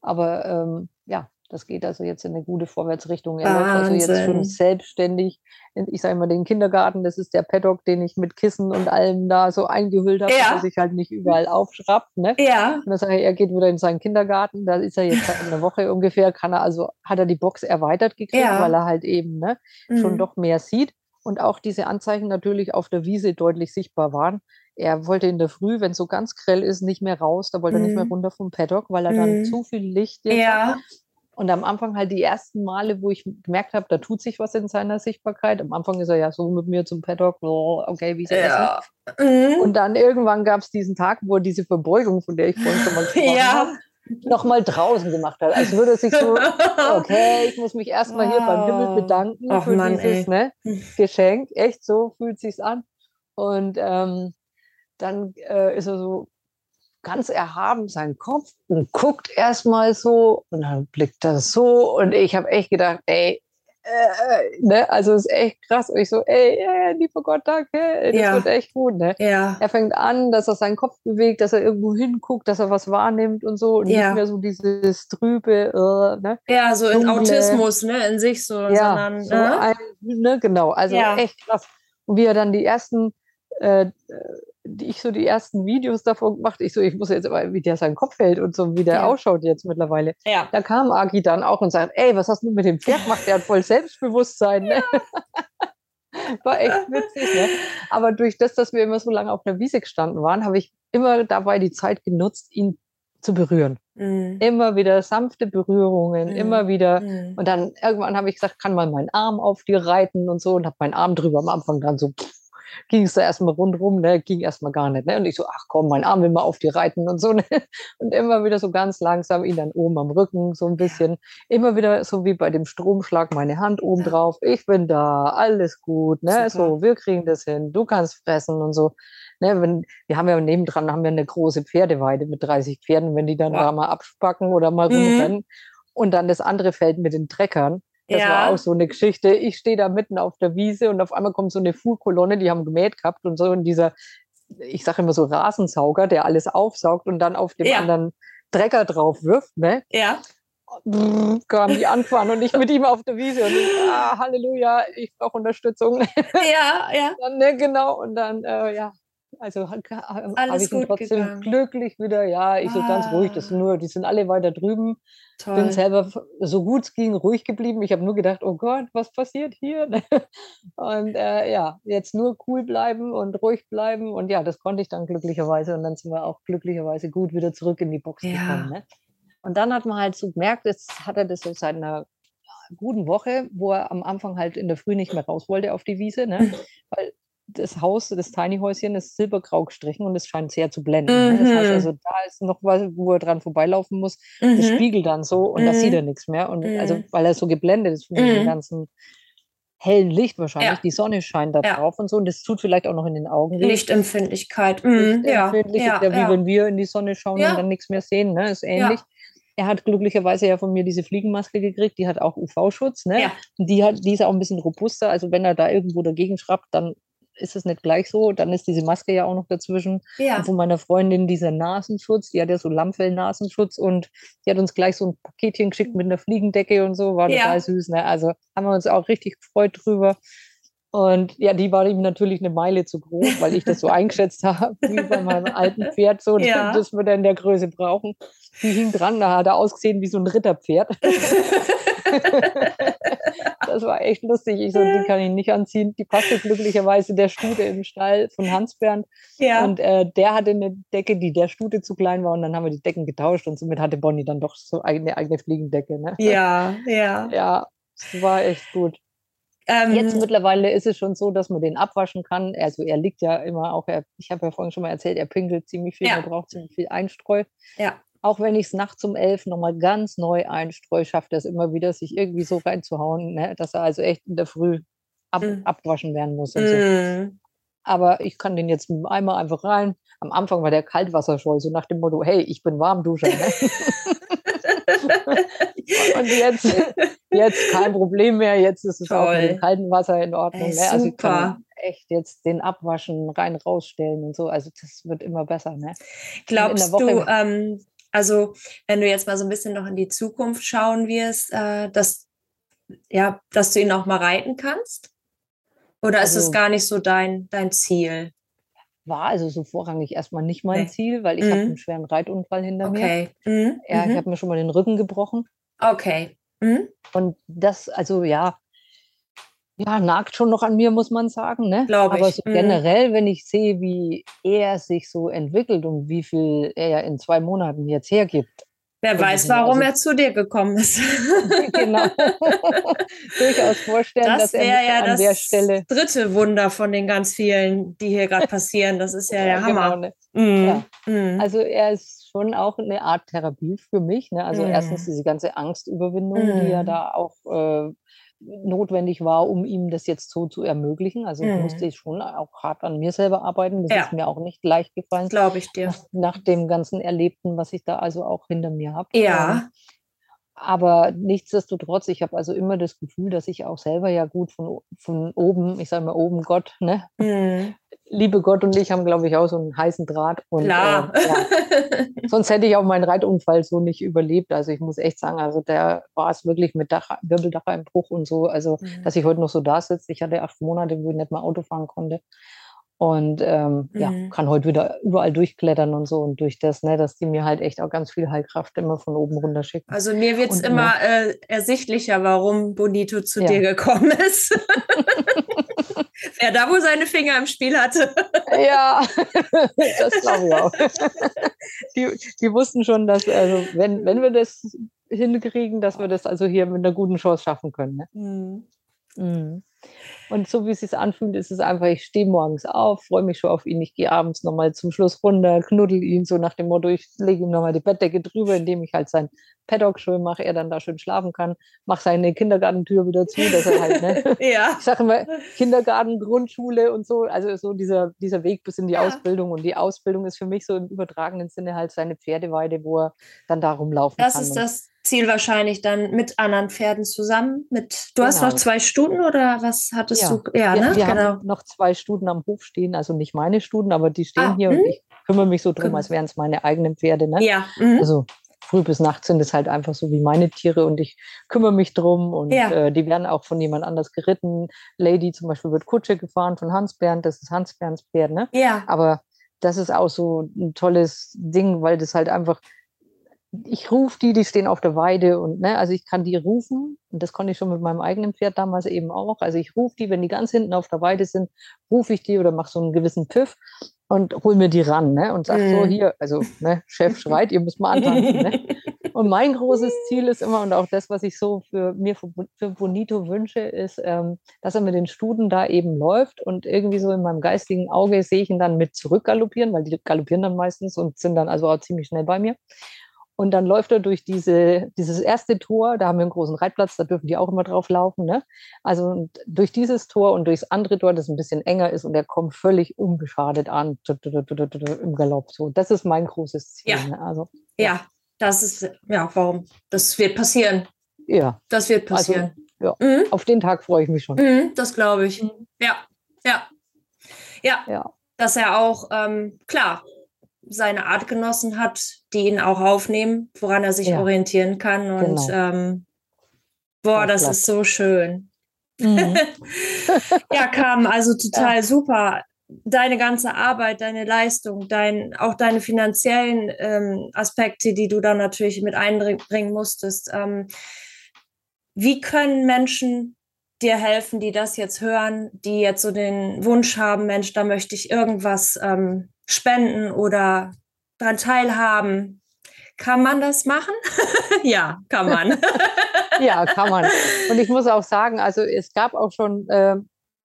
Aber ähm, ja, das geht also jetzt in eine gute Vorwärtsrichtung. Er läuft also jetzt schon selbstständig. in- Ich sage immer den Kindergarten, das ist der Paddock, den ich mit Kissen und allem da so eingehüllt habe, Ja. dass sich halt nicht überall aufschraubt. Ne? Ja. Und dann sage ich, er geht wieder in seinen Kindergarten, da ist er jetzt seit einer Woche ungefähr, kann er also, hat er die Box erweitert gekriegt, Ja. weil er halt eben ne, schon Mhm. doch mehr sieht und auch diese Anzeichen natürlich auf der Wiese deutlich sichtbar waren. Er wollte in der Früh, wenn es so ganz grell ist, nicht mehr raus, da wollte er nicht mehr Mhm. runter vom Paddock, weil er dann Mhm. zu viel Licht jetzt hat. Und am Anfang halt die ersten Male, wo ich gemerkt habe, da tut sich was in seiner Sichtbarkeit. Am Anfang ist er ja so mit mir zum Paddock, oh, okay, wie ist Ja. das? Mhm. Und dann irgendwann gab es diesen Tag, wo er diese Verbeugung, von der ich vorhin schon mal gesprochen Ja. habe, nochmal draußen gemacht hat. Als würde er sich so, okay, ich muss mich erstmal hier beim Himmel Wow. bedanken Ach für Mann, dieses ne, Geschenk. Echt so fühlt sich's an. Und ähm, dann äh, ist er so ganz erhaben seinen Kopf und guckt erstmal so und dann blickt er so und ich habe echt gedacht, ey, äh, ne, also ist echt krass. Und ich so, ey, äh, lieber Gott, danke, das Ja. wird echt gut, ne? Ja. Er fängt an, dass er seinen Kopf bewegt, dass er irgendwo hinguckt, dass er was wahrnimmt und so und Ja. nicht mehr so dieses trübe, äh, ne? Ja, so in Autismus, ne, in sich so, Ja, sondern, so ne? ein, ne, genau. Also echt krass. Und wie er dann die ersten, äh, ich so die ersten Videos davon gemacht, ich so, ich muss jetzt aber, wie der seinen Kopf hält und so, wie der Ja. ausschaut jetzt mittlerweile. Ja. Da kam Agi dann auch und sagt, ey, was hast du mit dem Pferd gemacht? Der hat voll Selbstbewusstsein. Ne? War echt witzig. Ne? Aber durch das, dass wir immer so lange auf der Wiese gestanden waren, habe ich immer dabei die Zeit genutzt, ihn zu berühren. Mhm. Immer wieder sanfte Berührungen, Mhm. immer wieder. Mhm. Und dann irgendwann habe ich gesagt, kann man meinen Arm auf dir reiten und so und habe meinen Arm drüber am Anfang dann so ging es da erstmal rundrum, ne, ging erstmal gar nicht, ne? Und ich so, ach komm, mein Arm will mal auf dir reiten und so, ne? Und immer wieder so ganz langsam ihn dann oben am Rücken so ein bisschen, immer wieder so wie bei dem Stromschlag meine Hand oben Ja. drauf, ich bin da, alles gut, ne? Super. So, wir kriegen das hin, du kannst fressen und so. Ne, wenn, wir haben ja nebendran haben wir eine große Pferdeweide mit 30 Pferden, wenn die dann Wow. da mal abspacken oder mal Mhm. rumrennen. Und dann das andere Feld mit den Treckern. Das Ja. war auch so eine Geschichte. Ich stehe da mitten auf der Wiese und auf einmal kommt so eine Fuhrkolonne, die haben gemäht gehabt und so. Und dieser, ich sage immer so Rasensauger, der alles aufsaugt und dann auf dem Ja. anderen Trecker drauf wirft, ne? Ja. Brrr, kam die anfahren und ich mit ihm auf der Wiese und ich, ah, Halleluja, ich brauche Unterstützung. Ja, ja. dann, ne, genau, und dann, äh, ja, also habe hab Alles ich gut trotzdem gegangen. glücklich wieder, ja, ich so ganz ruhig, das Ah. sind nur, die sind alle weiter drüben, Toll. bin selber so gut es ging ruhig geblieben. Ich habe nur gedacht, oh Gott, was passiert hier? Und äh, ja, jetzt nur cool bleiben und ruhig bleiben. Und ja, das konnte ich dann glücklicherweise. Und dann sind wir auch glücklicherweise gut wieder zurück in die Box Ja. gekommen. Ne? Und dann hat man halt so gemerkt, jetzt hat er das so seit einer guten Woche, wo er am Anfang halt in der Früh nicht mehr raus wollte auf die Wiese, ne? weil das Haus, das Tiny Häuschen ist silbergrau gestrichen und es scheint sehr zu blenden. Ne? Das heißt Mhm. also, da ist noch was, wo er dran vorbeilaufen muss. Das Mhm. spiegelt dann so und da sieht Mhm. er nichts mehr. Und also, Mhm. weil er so geblendet ist von Mhm. dem ganzen hellen Licht wahrscheinlich. Ja. Die Sonne scheint da Ja. drauf und so. Und das tut vielleicht auch noch in den Augen. Lichtempfindlichkeit. Mhm. Ja, Lichtempfindlich ja, ja wie wenn wir in die Sonne schauen und dann nichts mehr sehen. Ne? Ist ähnlich. Er hat glücklicherweise ja von mir diese Fliegenmaske gekriegt, die hat auch UV-Schutz. Ne? Die, hat, die ist auch ein bisschen robuster. Also wenn er da irgendwo dagegen schraubt, dann ist es nicht gleich so. Dann ist diese Maske ja auch noch dazwischen. Ja. Und von meiner Freundin dieser Nasenschutz, die hat ja so Lammfell-Nasenschutz und die hat uns gleich so ein Paketchen geschickt mit einer Fliegendecke und so, war Ja. total süß. Ne? Also haben wir uns auch richtig gefreut drüber. Und ja, die war ihm natürlich eine Meile zu groß, weil ich das so eingeschätzt habe, wie bei meinem alten Pferd, so, Ja. dass wir dann in der Größe brauchen. Die hing dran, da hat er ausgesehen wie so ein Ritterpferd. Das war echt lustig. Ich so, die kann ich nicht anziehen. Die passte glücklicherweise der Stute im Stall von Hans Bernd. ja. Und äh, der hatte eine Decke, die der Stute zu klein war. Und dann haben wir die Decken getauscht. Und somit hatte Bonnie dann doch so eine eigene Fliegendecke. Ne? ja, ja. Ja, das war echt gut. Ähm, Jetzt mittlerweile ist es schon so, dass man den abwaschen kann. Also er liegt ja immer auch, er, ich habe ja vorhin schon mal erzählt, er pinkelt ziemlich viel, Ja. er braucht ziemlich viel Einstreu. ja. Auch wenn ich es nachts um elf nochmal ganz neu einstreue, schafft er es immer wieder, sich irgendwie so reinzuhauen, ne, dass er also echt in der Früh ab, Mhm. abwaschen werden muss. Und so. Mm. Aber ich kann den jetzt mit dem Eimer einfach rein. Am Anfang war der Kaltwasserscheu, so nach dem Motto, hey, ich bin Warmduscher. Ne? Und jetzt, jetzt kein Problem mehr. Jetzt ist es auch mit Toll. dem kalten Wasser in Ordnung. Ey, ne? Also ich kann echt jetzt den abwaschen, rein rausstellen und so. Also das wird immer besser. Ne? Glaubst Woche- du, ähm, also wenn du jetzt mal so ein bisschen noch in die Zukunft schauen wirst, äh, dass, ja, dass du ihn auch mal reiten kannst? Oder ist es Also- gar nicht so dein, dein Ziel? War also so vorrangig erstmal nicht mein Nee. Ziel, weil ich Mhm. habe einen schweren Reitunfall hinter mir. Okay. Mhm. Ja, ich mhm. habe mir schon mal den Rücken gebrochen. Okay. Mhm. Und das, also ja, ja, nagt schon noch an mir, muss man sagen. Ne? Glaub Aber ich. so Mhm. generell, wenn ich sehe, wie er sich so entwickelt und wie viel er ja in zwei Monaten jetzt hergibt. Wer weiß, warum also- er zu dir gekommen ist. genau. Durchaus vorstellen, Das dass er ja an das der Stelle. dritte Wunder von den ganz vielen, die hier gerade passieren. Das ist ja der genau, Hammer. ne? Mhm. Ja. Mhm. Also er ist schon auch eine Art Therapie für mich. Ne? Also Mhm. erstens diese ganze Angstüberwindung, die ja Mhm. da auch äh, notwendig war, um ihm das jetzt so zu ermöglichen. Also Mhm. musste ich schon auch hart an mir selber arbeiten. Das Ja. ist mir auch nicht leicht gefallen. Glaube ich dir. Nach, nach dem ganzen Erlebten, was ich da also auch hinter mir habe. Ja. Aber nichtsdestotrotz, ich habe also immer das Gefühl, dass ich auch selber ja gut von, von oben, ich sage mal oben Gott, ne? Mhm. Liebe Gott und ich haben, glaube ich, auch so einen heißen Draht. Und, Klar. Äh, ja, sonst hätte ich auch meinen Reitunfall so nicht überlebt. Also ich muss echt sagen, also der war es wirklich mit Dach, Wirbeldacheinbruch und so. Also, Mhm. dass ich heute noch so da sitze. Ich hatte acht Monate, wo ich nicht mal Auto fahren konnte. Und ähm, ja, Mhm. kann heute wieder überall durchklettern und so. Und durch das, ne, dass die mir halt echt auch ganz viel Heilkraft immer von oben runter schicken. Also mir wird es Und immer äh, ersichtlicher, warum Bonito zu Ja. dir gekommen ist. Wer da wohl seine Finger im Spiel hatte. Ja, das glaube ich auch. Die, die wussten schon, dass, also, wenn, wenn wir das hinkriegen, dass wir das also hier mit einer guten Chance schaffen können. Ne? Mhm. Mhm. Und so wie es sich anfühlt, ist es einfach, ich stehe morgens auf, freue mich schon auf ihn, ich gehe abends nochmal zum Schluss runter, knuddel ihn so nach dem Motto, ich lege ihm nochmal die Bettdecke drüber, indem ich halt sein Paddock schön mache, er dann da schön schlafen kann, mache seine Kindergartentür wieder zu, dass er halt, ne, Ja. ich sage immer Kindergarten, Grundschule und so, also so dieser, dieser Weg bis in die Ja. Ausbildung. Und die Ausbildung ist für mich so im übertragenen Sinne halt seine Pferdeweide, wo er dann da rumlaufen Das kann. ist Und das Ziel wahrscheinlich dann mit anderen Pferden zusammen. Mit, du hast Genau. noch zwei Stunden oder was hattest Ja. du? Ja, wir, ne? wir genau. haben noch zwei Studen am Hof stehen, also nicht meine Studen, aber die stehen Ah, hier und hm. ich kümmere mich so drum, Kümmer- als wären es meine eigenen Pferde. Ne? Ja. Mhm. Also früh bis nachts sind es halt einfach so wie meine Tiere und ich kümmere mich drum und Ja. äh, die werden auch von jemand anders geritten. Lady zum Beispiel wird Kutsche gefahren von Hans Bernd, das ist Hans Bernds Pferd, ne? ja. Aber das ist auch so ein tolles Ding, weil das halt einfach, ich rufe die, die stehen auf der Weide und ne, also ich kann die rufen und das konnte ich schon mit meinem eigenen Pferd damals eben auch. Also ich rufe die, wenn die ganz hinten auf der Weide sind, rufe ich die oder mache so einen gewissen Pfiff und hol mir die ran ne, und sag so Mhm. hier, also ne, Chef schreit, ihr müsst mal antanzen. Ne? und mein großes Ziel ist immer, und auch das, was ich so für mir für, für Bonito wünsche, ist, ähm, dass er mit den Studen da eben läuft und irgendwie so in meinem geistigen Auge sehe ich ihn dann mit zurückgaloppieren, weil die galoppieren dann meistens und sind dann also auch ziemlich schnell bei mir. Und dann läuft er durch diese, dieses erste Tor, da haben wir einen großen Reitplatz, da dürfen die auch immer drauf laufen. Ne? Also durch dieses Tor und durchs andere Tor, das ein bisschen enger ist und er kommt völlig unbeschadet an im Galopp. So, das ist mein großes Ziel. Ja, ne? also, ja. ja. das ist, ja, warum? Das wird passieren. Ja. Das wird also, passieren. Also, ja. Mhm. Auf den Tag freue ich mich schon. Mhm, das glaube ich. Mhm. Ja, ja, ja. Ja. Dass er auch, ähm, klar, seine Artgenossen hat, die ihn auch aufnehmen, woran er sich ja. orientieren kann. Und genau. ähm, boah, das ist so schön. Mhm. ja, Carmen, also total ja. super. Deine ganze Arbeit, deine Leistung, dein, auch deine finanziellen ähm, Aspekte, die du dann natürlich mit einbringen musstest. Ähm, wie können Menschen dir helfen, die das jetzt hören, die jetzt so den Wunsch haben, Mensch, da möchte ich irgendwas ähm, spenden oder daran teilhaben. Kann man das machen? ja, kann man. ja, kann man. Und ich muss auch sagen, also es gab auch schon äh,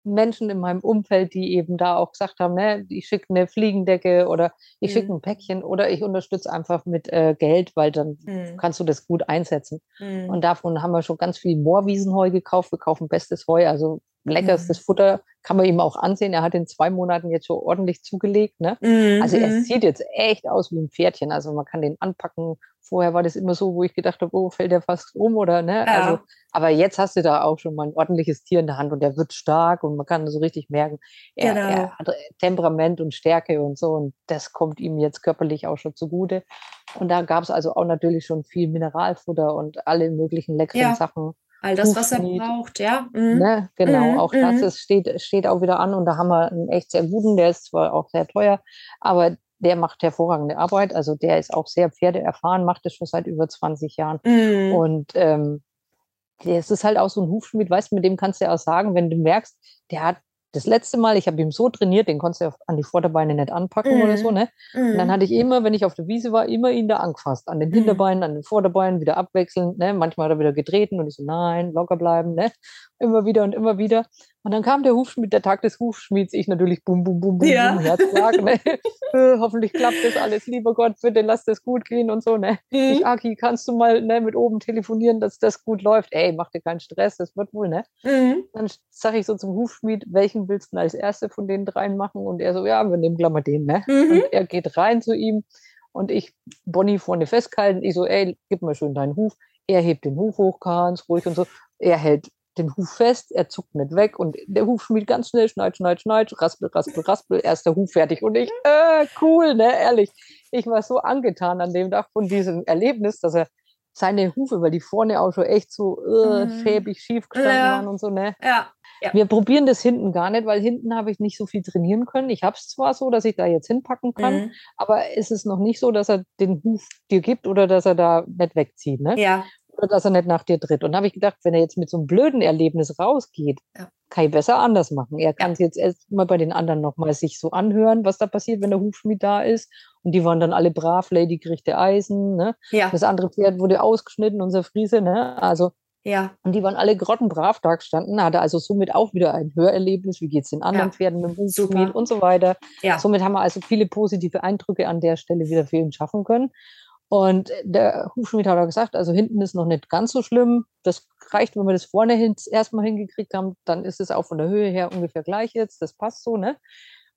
Menschen in meinem Umfeld, die eben da auch gesagt haben, ne, ich schicke eine Fliegendecke oder ich mhm. schicke ein Päckchen oder ich unterstütze einfach mit äh, Geld, weil dann mhm. kannst du das gut einsetzen. Mhm. Und davon haben wir schon ganz viel Moorwiesenheu gekauft. Wir kaufen bestes Heu, also leckerstes mhm. Futter kann man ihm auch ansehen. Er hat in zwei Monaten jetzt schon ordentlich zugelegt. Ne? Mhm. Also er mhm. sieht jetzt echt aus wie ein Pferdchen. Also man kann den anpacken. Vorher war das immer so, wo ich gedacht habe, oh, fällt der fast um oder ne? Ja. Also, aber jetzt hast du da auch schon mal ein ordentliches Tier in der Hand und der wird stark und man kann so richtig merken, er, genau. er hat Temperament und Stärke und so und das kommt ihm jetzt körperlich auch schon zugute. Und da gab es also auch natürlich schon viel Mineralfutter und alle möglichen leckeren ja. Sachen. All das, was er braucht, ja. Mhm. Ne? Genau, mhm. auch das mhm. ist, steht, steht auch wieder an und da haben wir einen echt sehr guten, der ist zwar auch sehr teuer, aber der macht hervorragende Arbeit. Also der ist auch sehr pferdeerfahren, macht das schon seit über 20 Jahren. Mhm. Und ähm, es ist halt auch so ein Hufschmied, weißt du, mit dem kannst du ja auch sagen, wenn du merkst, der hat das letzte Mal, ich habe ihn so trainiert, den konntest du an die Vorderbeine nicht anpacken mm. oder so, mhm. ne? Mm. Und dann mhm. hatte ich immer, wenn ich auf der Wiese war, immer ihn da angefasst. An den mhm. Hinterbeinen, an den Vorderbeinen, wieder abwechselnd, ne? Manchmal hat er wieder getreten und ich so, nein, locker bleiben, ne? Immer wieder und immer wieder. Und dann kam der Hufschmied, der Tag des Hufschmieds, ich natürlich bum, bum, bum, bum, ja. bum Herzschlag, ne? Äh, hoffentlich klappt das alles, lieber Gott, bitte lass das gut gehen und so, ne? Mhm. Ich, Aki, kannst du mal ne, mit oben telefonieren, dass das gut läuft? Ey, mach dir keinen Stress, das wird wohl, ne? Mhm. Dann sage ich so zum Hufschmied, welchen willst du als erste von den dreien machen? Und er so, ja, wir nehmen gleich mal den, ne? Mhm. Und er geht rein zu ihm und ich Bonnie vorne festgehalten. Ich so, ey, gib mir schön deinen Huf. Er hebt den Huf hoch, ganz ruhig und so. Er hält den Huf fest, er zuckt nicht weg und der Hufschmied ganz schnell, schneid, schneid, schneid, raspel, raspel, raspel, erster Huf fertig. Und ich, äh, cool, ne, ehrlich. Ich war so angetan an dem Tag von diesem Erlebnis, dass er seine Hufe, weil die vorne auch schon echt so äh, mhm. schäbig schief gestanden ja. waren und so, ne? Ja. ja. Wir probieren das hinten gar nicht, weil hinten habe ich nicht so viel trainieren können. Ich habe es zwar so, dass ich da jetzt hinpacken kann, mhm. aber es ist noch nicht so, dass er den Huf dir gibt oder dass er da nicht wegzieht, ne? Ja oder dass er nicht nach dir tritt. Und da habe ich gedacht, wenn er jetzt mit so einem blöden Erlebnis rausgeht, ja. kann ich besser anders machen. Er kann es jetzt erst mal bei den anderen nochmal sich so anhören, was da passiert, wenn der Hufschmied da ist. Und die waren dann alle brav, Lady kriegte Eisen. Ne? Ja. Das andere Pferd wurde ausgeschnitten, unser Friese. Ne? Also ja. Und die waren alle grottenbrav da gestanden, hatte also somit auch wieder ein Hörerlebnis. Wie geht es den anderen ja. Pferden mit dem Hufschmied und so weiter. Ja. Somit haben wir also viele positive Eindrücke an der Stelle wieder für ihn schaffen können. Und der Hufschmied hat auch gesagt, also hinten ist noch nicht ganz so schlimm. Das reicht, wenn wir das vorne hin, erstmal hingekriegt haben, dann ist es auch von der Höhe her ungefähr gleich jetzt. Das passt so, ne?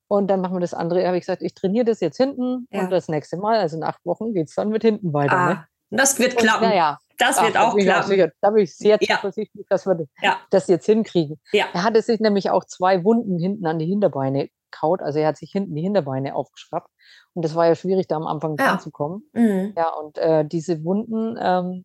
Und dann machen wir das andere. Habe ich gesagt, ich trainiere das jetzt hinten ja. und das nächste Mal, also in acht Wochen, geht es dann mit hinten weiter. Ah, ne? Das wird klappen. Naja, das Ach, wird auch klappen. Auch da bin ich sehr ja. zuversichtlich, dass wir ja. das jetzt hinkriegen. Ja. Er hatte sich nämlich auch zwei Wunden hinten an die Hinterbeine kaut. Also er hat sich hinten die Hinterbeine aufgeschraubt. Und das war ja schwierig, da am Anfang ja. dran zu kommen. Mhm. Ja, und äh, diese Wunden ähm,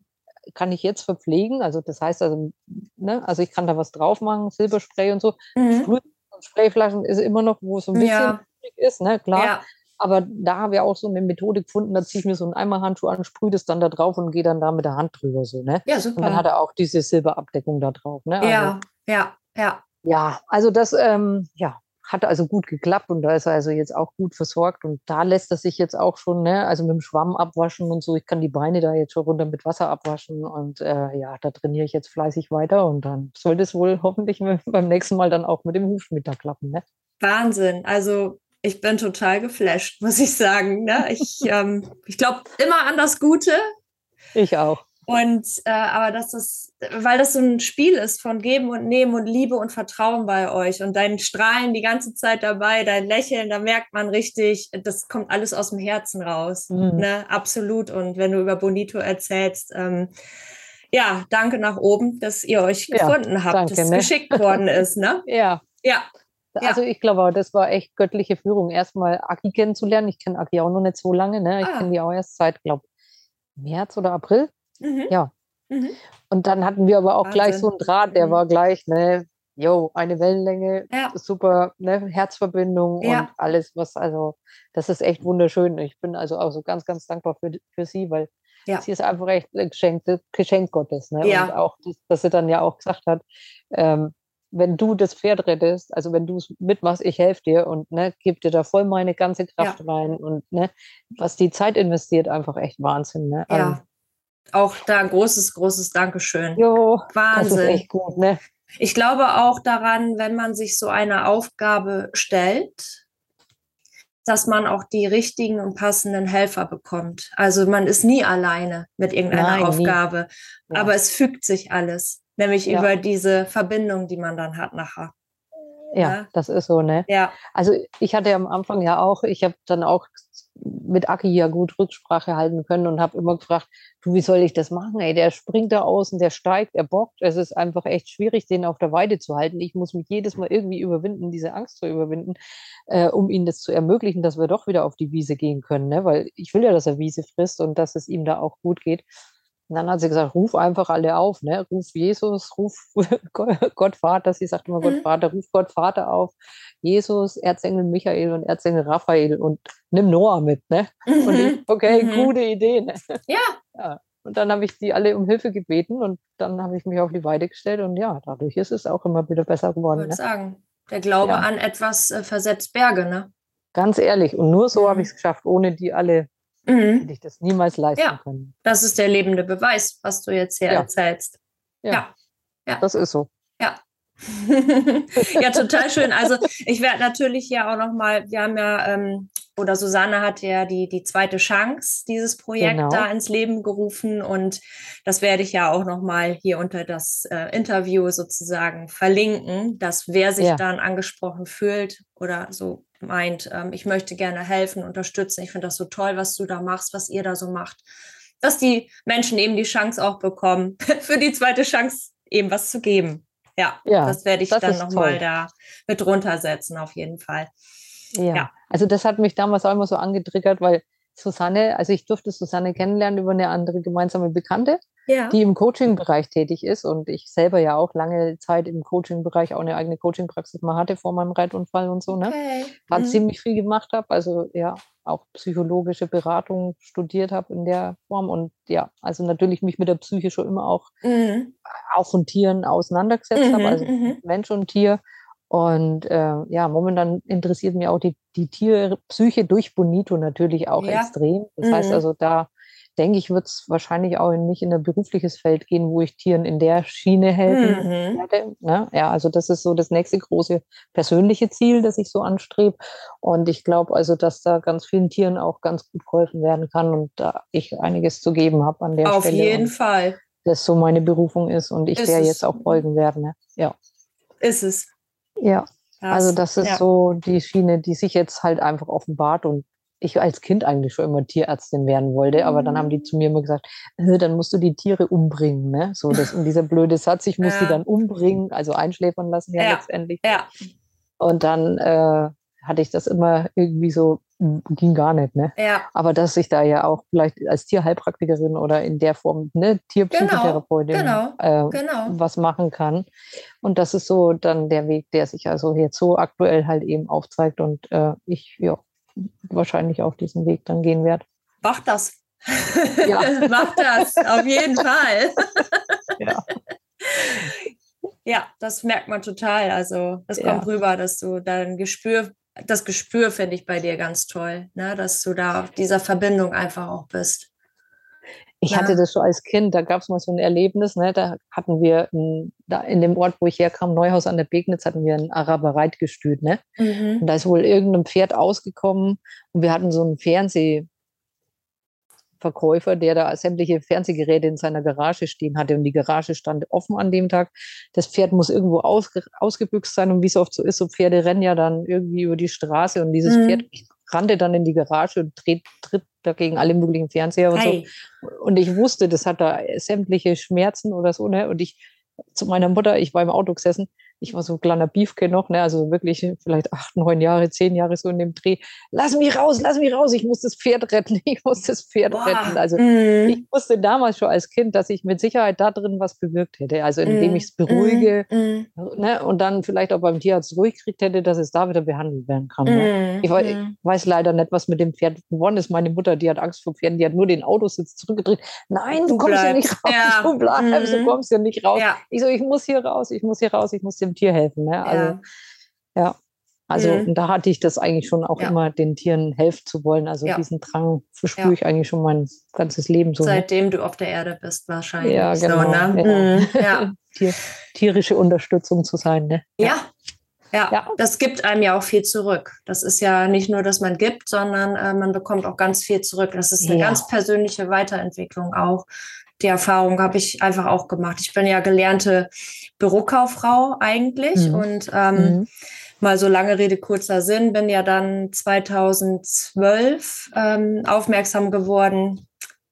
kann ich jetzt verpflegen. Also das heißt also, ne, also ich kann da was drauf machen, Silberspray und so. Mhm. Sprüh und Sprayflaschen ist immer noch, wo es so ein bisschen ja. ist, ne, klar. Ja. Aber da haben wir auch so eine Methode gefunden, da ziehe ich mir so einen Eimerhandschuh an, sprühe das dann da drauf und gehe dann da mit der Hand drüber so, ne? Ja, super. Und dann hat er auch diese Silberabdeckung da drauf, ne? Also, ja, ja, ja. Ja, also das, ähm, ja, hat also gut geklappt und da ist er also jetzt auch gut versorgt und da lässt er sich jetzt auch schon, ne, also mit dem Schwamm abwaschen und so. Ich kann die Beine da jetzt schon runter mit Wasser abwaschen und äh, ja, da trainiere ich jetzt fleißig weiter und dann sollte es wohl hoffentlich beim nächsten Mal dann auch mit dem Hufschmied da klappen, ne? Wahnsinn. Also ich bin total geflasht, muss ich sagen. Ne? Ich, ähm, ich glaube immer an das Gute. Ich auch. Und äh, aber dass das, weil das so ein Spiel ist von Geben und Nehmen und Liebe und Vertrauen bei euch und dein Strahlen die ganze Zeit dabei, dein Lächeln, da merkt man richtig, das kommt alles aus dem Herzen raus. Mhm. Ne? Absolut. Und wenn du über Bonito erzählst, ähm, ja, danke nach oben, dass ihr euch ja, gefunden habt, danke, dass ne? geschickt worden ist. Ne? ja. Ja. Also ich glaube, das war echt göttliche Führung, erstmal Aki kennenzulernen. Ich kenne Aki auch noch nicht so lange. Ne? Ich ah. kenne die auch erst seit, glaube März oder April. Mhm. Ja. Mhm. Und dann hatten wir aber auch Wahnsinn. gleich so einen Draht, der mhm. war gleich, ne, jo, eine Wellenlänge, ja. super, ne, Herzverbindung ja. und alles, was, also, das ist echt wunderschön. Ich bin also auch so ganz, ganz dankbar für, für sie, weil ja. sie ist einfach echt ein Geschenk, Geschenk Gottes, ne? Ja. Und auch, dass sie dann ja auch gesagt hat, ähm, wenn du das Pferd rettest, also wenn du es mitmachst, ich helfe dir und ne, gebe dir da voll meine ganze Kraft ja. rein und ne, was die Zeit investiert, einfach echt Wahnsinn. Ne? Ja. Auch da ein großes, großes Dankeschön. Jo, Wahnsinn. Das ist echt gut, ne? Ich glaube auch daran, wenn man sich so eine Aufgabe stellt, dass man auch die richtigen und passenden Helfer bekommt. Also man ist nie alleine mit irgendeiner Nein, Aufgabe, ja. aber es fügt sich alles, nämlich ja. über diese Verbindung, die man dann hat nachher. Ja, ja, das ist so, ne? Ja. Also ich hatte am Anfang ja auch, ich habe dann auch mit Aki ja gut Rücksprache halten können und habe immer gefragt, du, wie soll ich das machen? Ey, der springt da außen, der steigt, er bockt. Es ist einfach echt schwierig, den auf der Weide zu halten. Ich muss mich jedes Mal irgendwie überwinden, diese Angst zu überwinden, äh, um ihm das zu ermöglichen, dass wir doch wieder auf die Wiese gehen können. Ne? Weil ich will ja, dass er Wiese frisst und dass es ihm da auch gut geht. Und dann hat sie gesagt, ruf einfach alle auf, ne? Ruf Jesus, ruf Gott Vater. Sie sagt immer mhm. Gott Vater, ruf Gott Vater auf. Jesus, Erzengel Michael und Erzengel Raphael und nimm Noah mit, ne? Mhm. Und ich, okay, mhm. gute Idee, ne? Ja. ja. Und dann habe ich die alle um Hilfe gebeten und dann habe ich mich auf die Weide gestellt und ja, dadurch ist es auch immer wieder besser geworden. Ich würde ne? sagen, der Glaube ja. an etwas äh, versetzt Berge, ne? Ganz ehrlich. Und nur so mhm. habe ich es geschafft, ohne die alle mhm. hätte ich das niemals leisten ja, können. Das ist der lebende Beweis, was du jetzt hier ja. erzählst. Ja. ja. Das ist so. Ja. ja, total schön. Also ich werde natürlich ja auch nochmal, wir haben ja, ähm, oder Susanne hat ja die, die zweite Chance, dieses Projekt genau. da ins Leben gerufen und das werde ich ja auch nochmal hier unter das äh, Interview sozusagen verlinken, dass wer sich ja. dann angesprochen fühlt oder so meint, ähm, ich möchte gerne helfen, unterstützen. Ich finde das so toll, was du da machst, was ihr da so macht. Dass die Menschen eben die Chance auch bekommen, für die zweite Chance eben was zu geben. Ja, ja das werde ich dann nochmal da mit runtersetzen, auf jeden Fall. Ja. ja. Also das hat mich damals auch immer so angetriggert, weil Susanne, also ich durfte Susanne kennenlernen über eine andere gemeinsame Bekannte ja. die im Coaching-Bereich tätig ist und ich selber ja auch lange Zeit im Coaching-Bereich auch eine eigene Coaching-Praxis mal hatte vor meinem Reitunfall und so, ne? Okay. Hat mhm. ziemlich viel gemacht habe, also ja, auch psychologische Beratung studiert habe in der Form und ja, also natürlich mich mit der Psyche schon immer auch, mhm. auch von Tieren auseinandergesetzt mhm, habe, also mhm. Mensch und Tier. Und äh, ja, momentan interessiert mich auch die, die Tierpsyche durch Bonito natürlich auch ja. extrem. Das heißt mhm. also, da denke ich, wird es wahrscheinlich auch nicht in ein berufliches Feld gehen, wo ich Tieren in der Schiene helfen mhm. werde. Ne? Ja, also das ist so das nächste große persönliche Ziel, das ich so anstrebe. Und ich glaube also, dass da ganz vielen Tieren auch ganz gut geholfen werden kann und da ich einiges zu geben habe an der Auf Stelle. Auf jeden Fall. Das so meine Berufung ist und ich ist der jetzt auch folgen werde. Ne? Ja. Ist es. Ja. Das, also das ist ja. so die Schiene, die sich jetzt halt einfach offenbart und ich als Kind eigentlich schon immer Tierärztin werden wollte, aber dann haben die zu mir immer gesagt, dann musst du die Tiere umbringen, ne? So das und dieser blöde Satz, ich muss ja. die dann umbringen, also einschläfern lassen ja, ja. letztendlich. Ja. Und dann äh, hatte ich das immer irgendwie so, hm, ging gar nicht, ne? Ja. Aber dass ich da ja auch vielleicht als Tierheilpraktikerin oder in der Form, ne, Tierpsychotherapeutin genau, genau, äh, genau. was machen kann. Und das ist so dann der Weg, der sich also jetzt so aktuell halt eben aufzeigt. Und äh, ich, ja, wahrscheinlich auch diesen Weg dann gehen werde. Mach das. Ja. Mach das, auf jeden Fall. Ja. ja, das merkt man total. Also das kommt ja. rüber, dass du dein Gespür, das Gespür finde ich bei dir ganz toll, ne? dass du da auf dieser Verbindung einfach auch bist. Ich ja. hatte das schon als Kind, da gab es mal so ein Erlebnis, ne? da hatten wir in, da in dem Ort, wo ich herkam, Neuhaus an der Begnitz, hatten wir ein Arabereitgestüt. Ne? Mhm. Und da ist wohl irgendein Pferd ausgekommen und wir hatten so einen Fernseh, Verkäufer, der da sämtliche Fernsehgeräte in seiner Garage stehen hatte und die Garage stand offen an dem Tag. Das Pferd muss irgendwo ausge ausgebüxt sein und wie es oft so ist, so Pferde rennen ja dann irgendwie über die Straße und dieses mhm. Pferd rannte dann in die Garage und dreht, tritt dagegen alle möglichen Fernseher und hey. so. Und ich wusste, das hat da sämtliche Schmerzen oder so, ne? Und ich zu meiner Mutter, ich war im Auto gesessen ich war so ein kleiner Beefke noch, ne? also wirklich vielleicht acht, neun Jahre, zehn Jahre so in dem Dreh. Lass mich raus, lass mich raus, ich muss das Pferd retten, ich muss das Pferd Boah. retten. Also mm. ich wusste damals schon als Kind, dass ich mit Sicherheit da drin was bewirkt hätte. Also indem mm. ich es beruhige mm. ne? und dann vielleicht auch beim Tierarzt ruhig kriegt hätte, dass es da wieder behandelt werden kann. Ne? Ich, weiß, ich, weiß, leider nicht, was mit dem Pferd geworden ist. Meine Mutter, die hat Angst vor Pferden, die hat nur den Autositz zurückgedreht. Nein, du, du kommst ja nicht raus, ja. du bleibst, du kommst ja nicht raus. Ja. Ich so, ich muss hier raus, ich muss hier raus, ich muss dem Tier helfen. Ne? Also, ja. ja. Also mhm. da hatte ich das eigentlich schon auch ja. immer, den Tieren helfen zu wollen. Also ja. diesen Drang verspüre ich eigentlich schon mein ganzes Leben so. Ne? Seitdem du auf der Erde bist wahrscheinlich. Ja, genau. So, ne? mhm. ja. Tier, tierische Unterstützung zu sein. Ne? Ja. Ja. ja, das gibt einem ja auch viel zurück. Das ist ja nicht nur, dass man gibt, sondern äh, man bekommt auch ganz viel zurück. Das ist eine ganz persönliche Weiterentwicklung auch die Erfahrung habe ich einfach auch gemacht. Ich bin ja gelernte Bürokauffrau eigentlich mhm. und ähm, mhm. mal so lange Rede, kurzer Sinn, bin ja dann 2012 ähm, aufmerksam geworden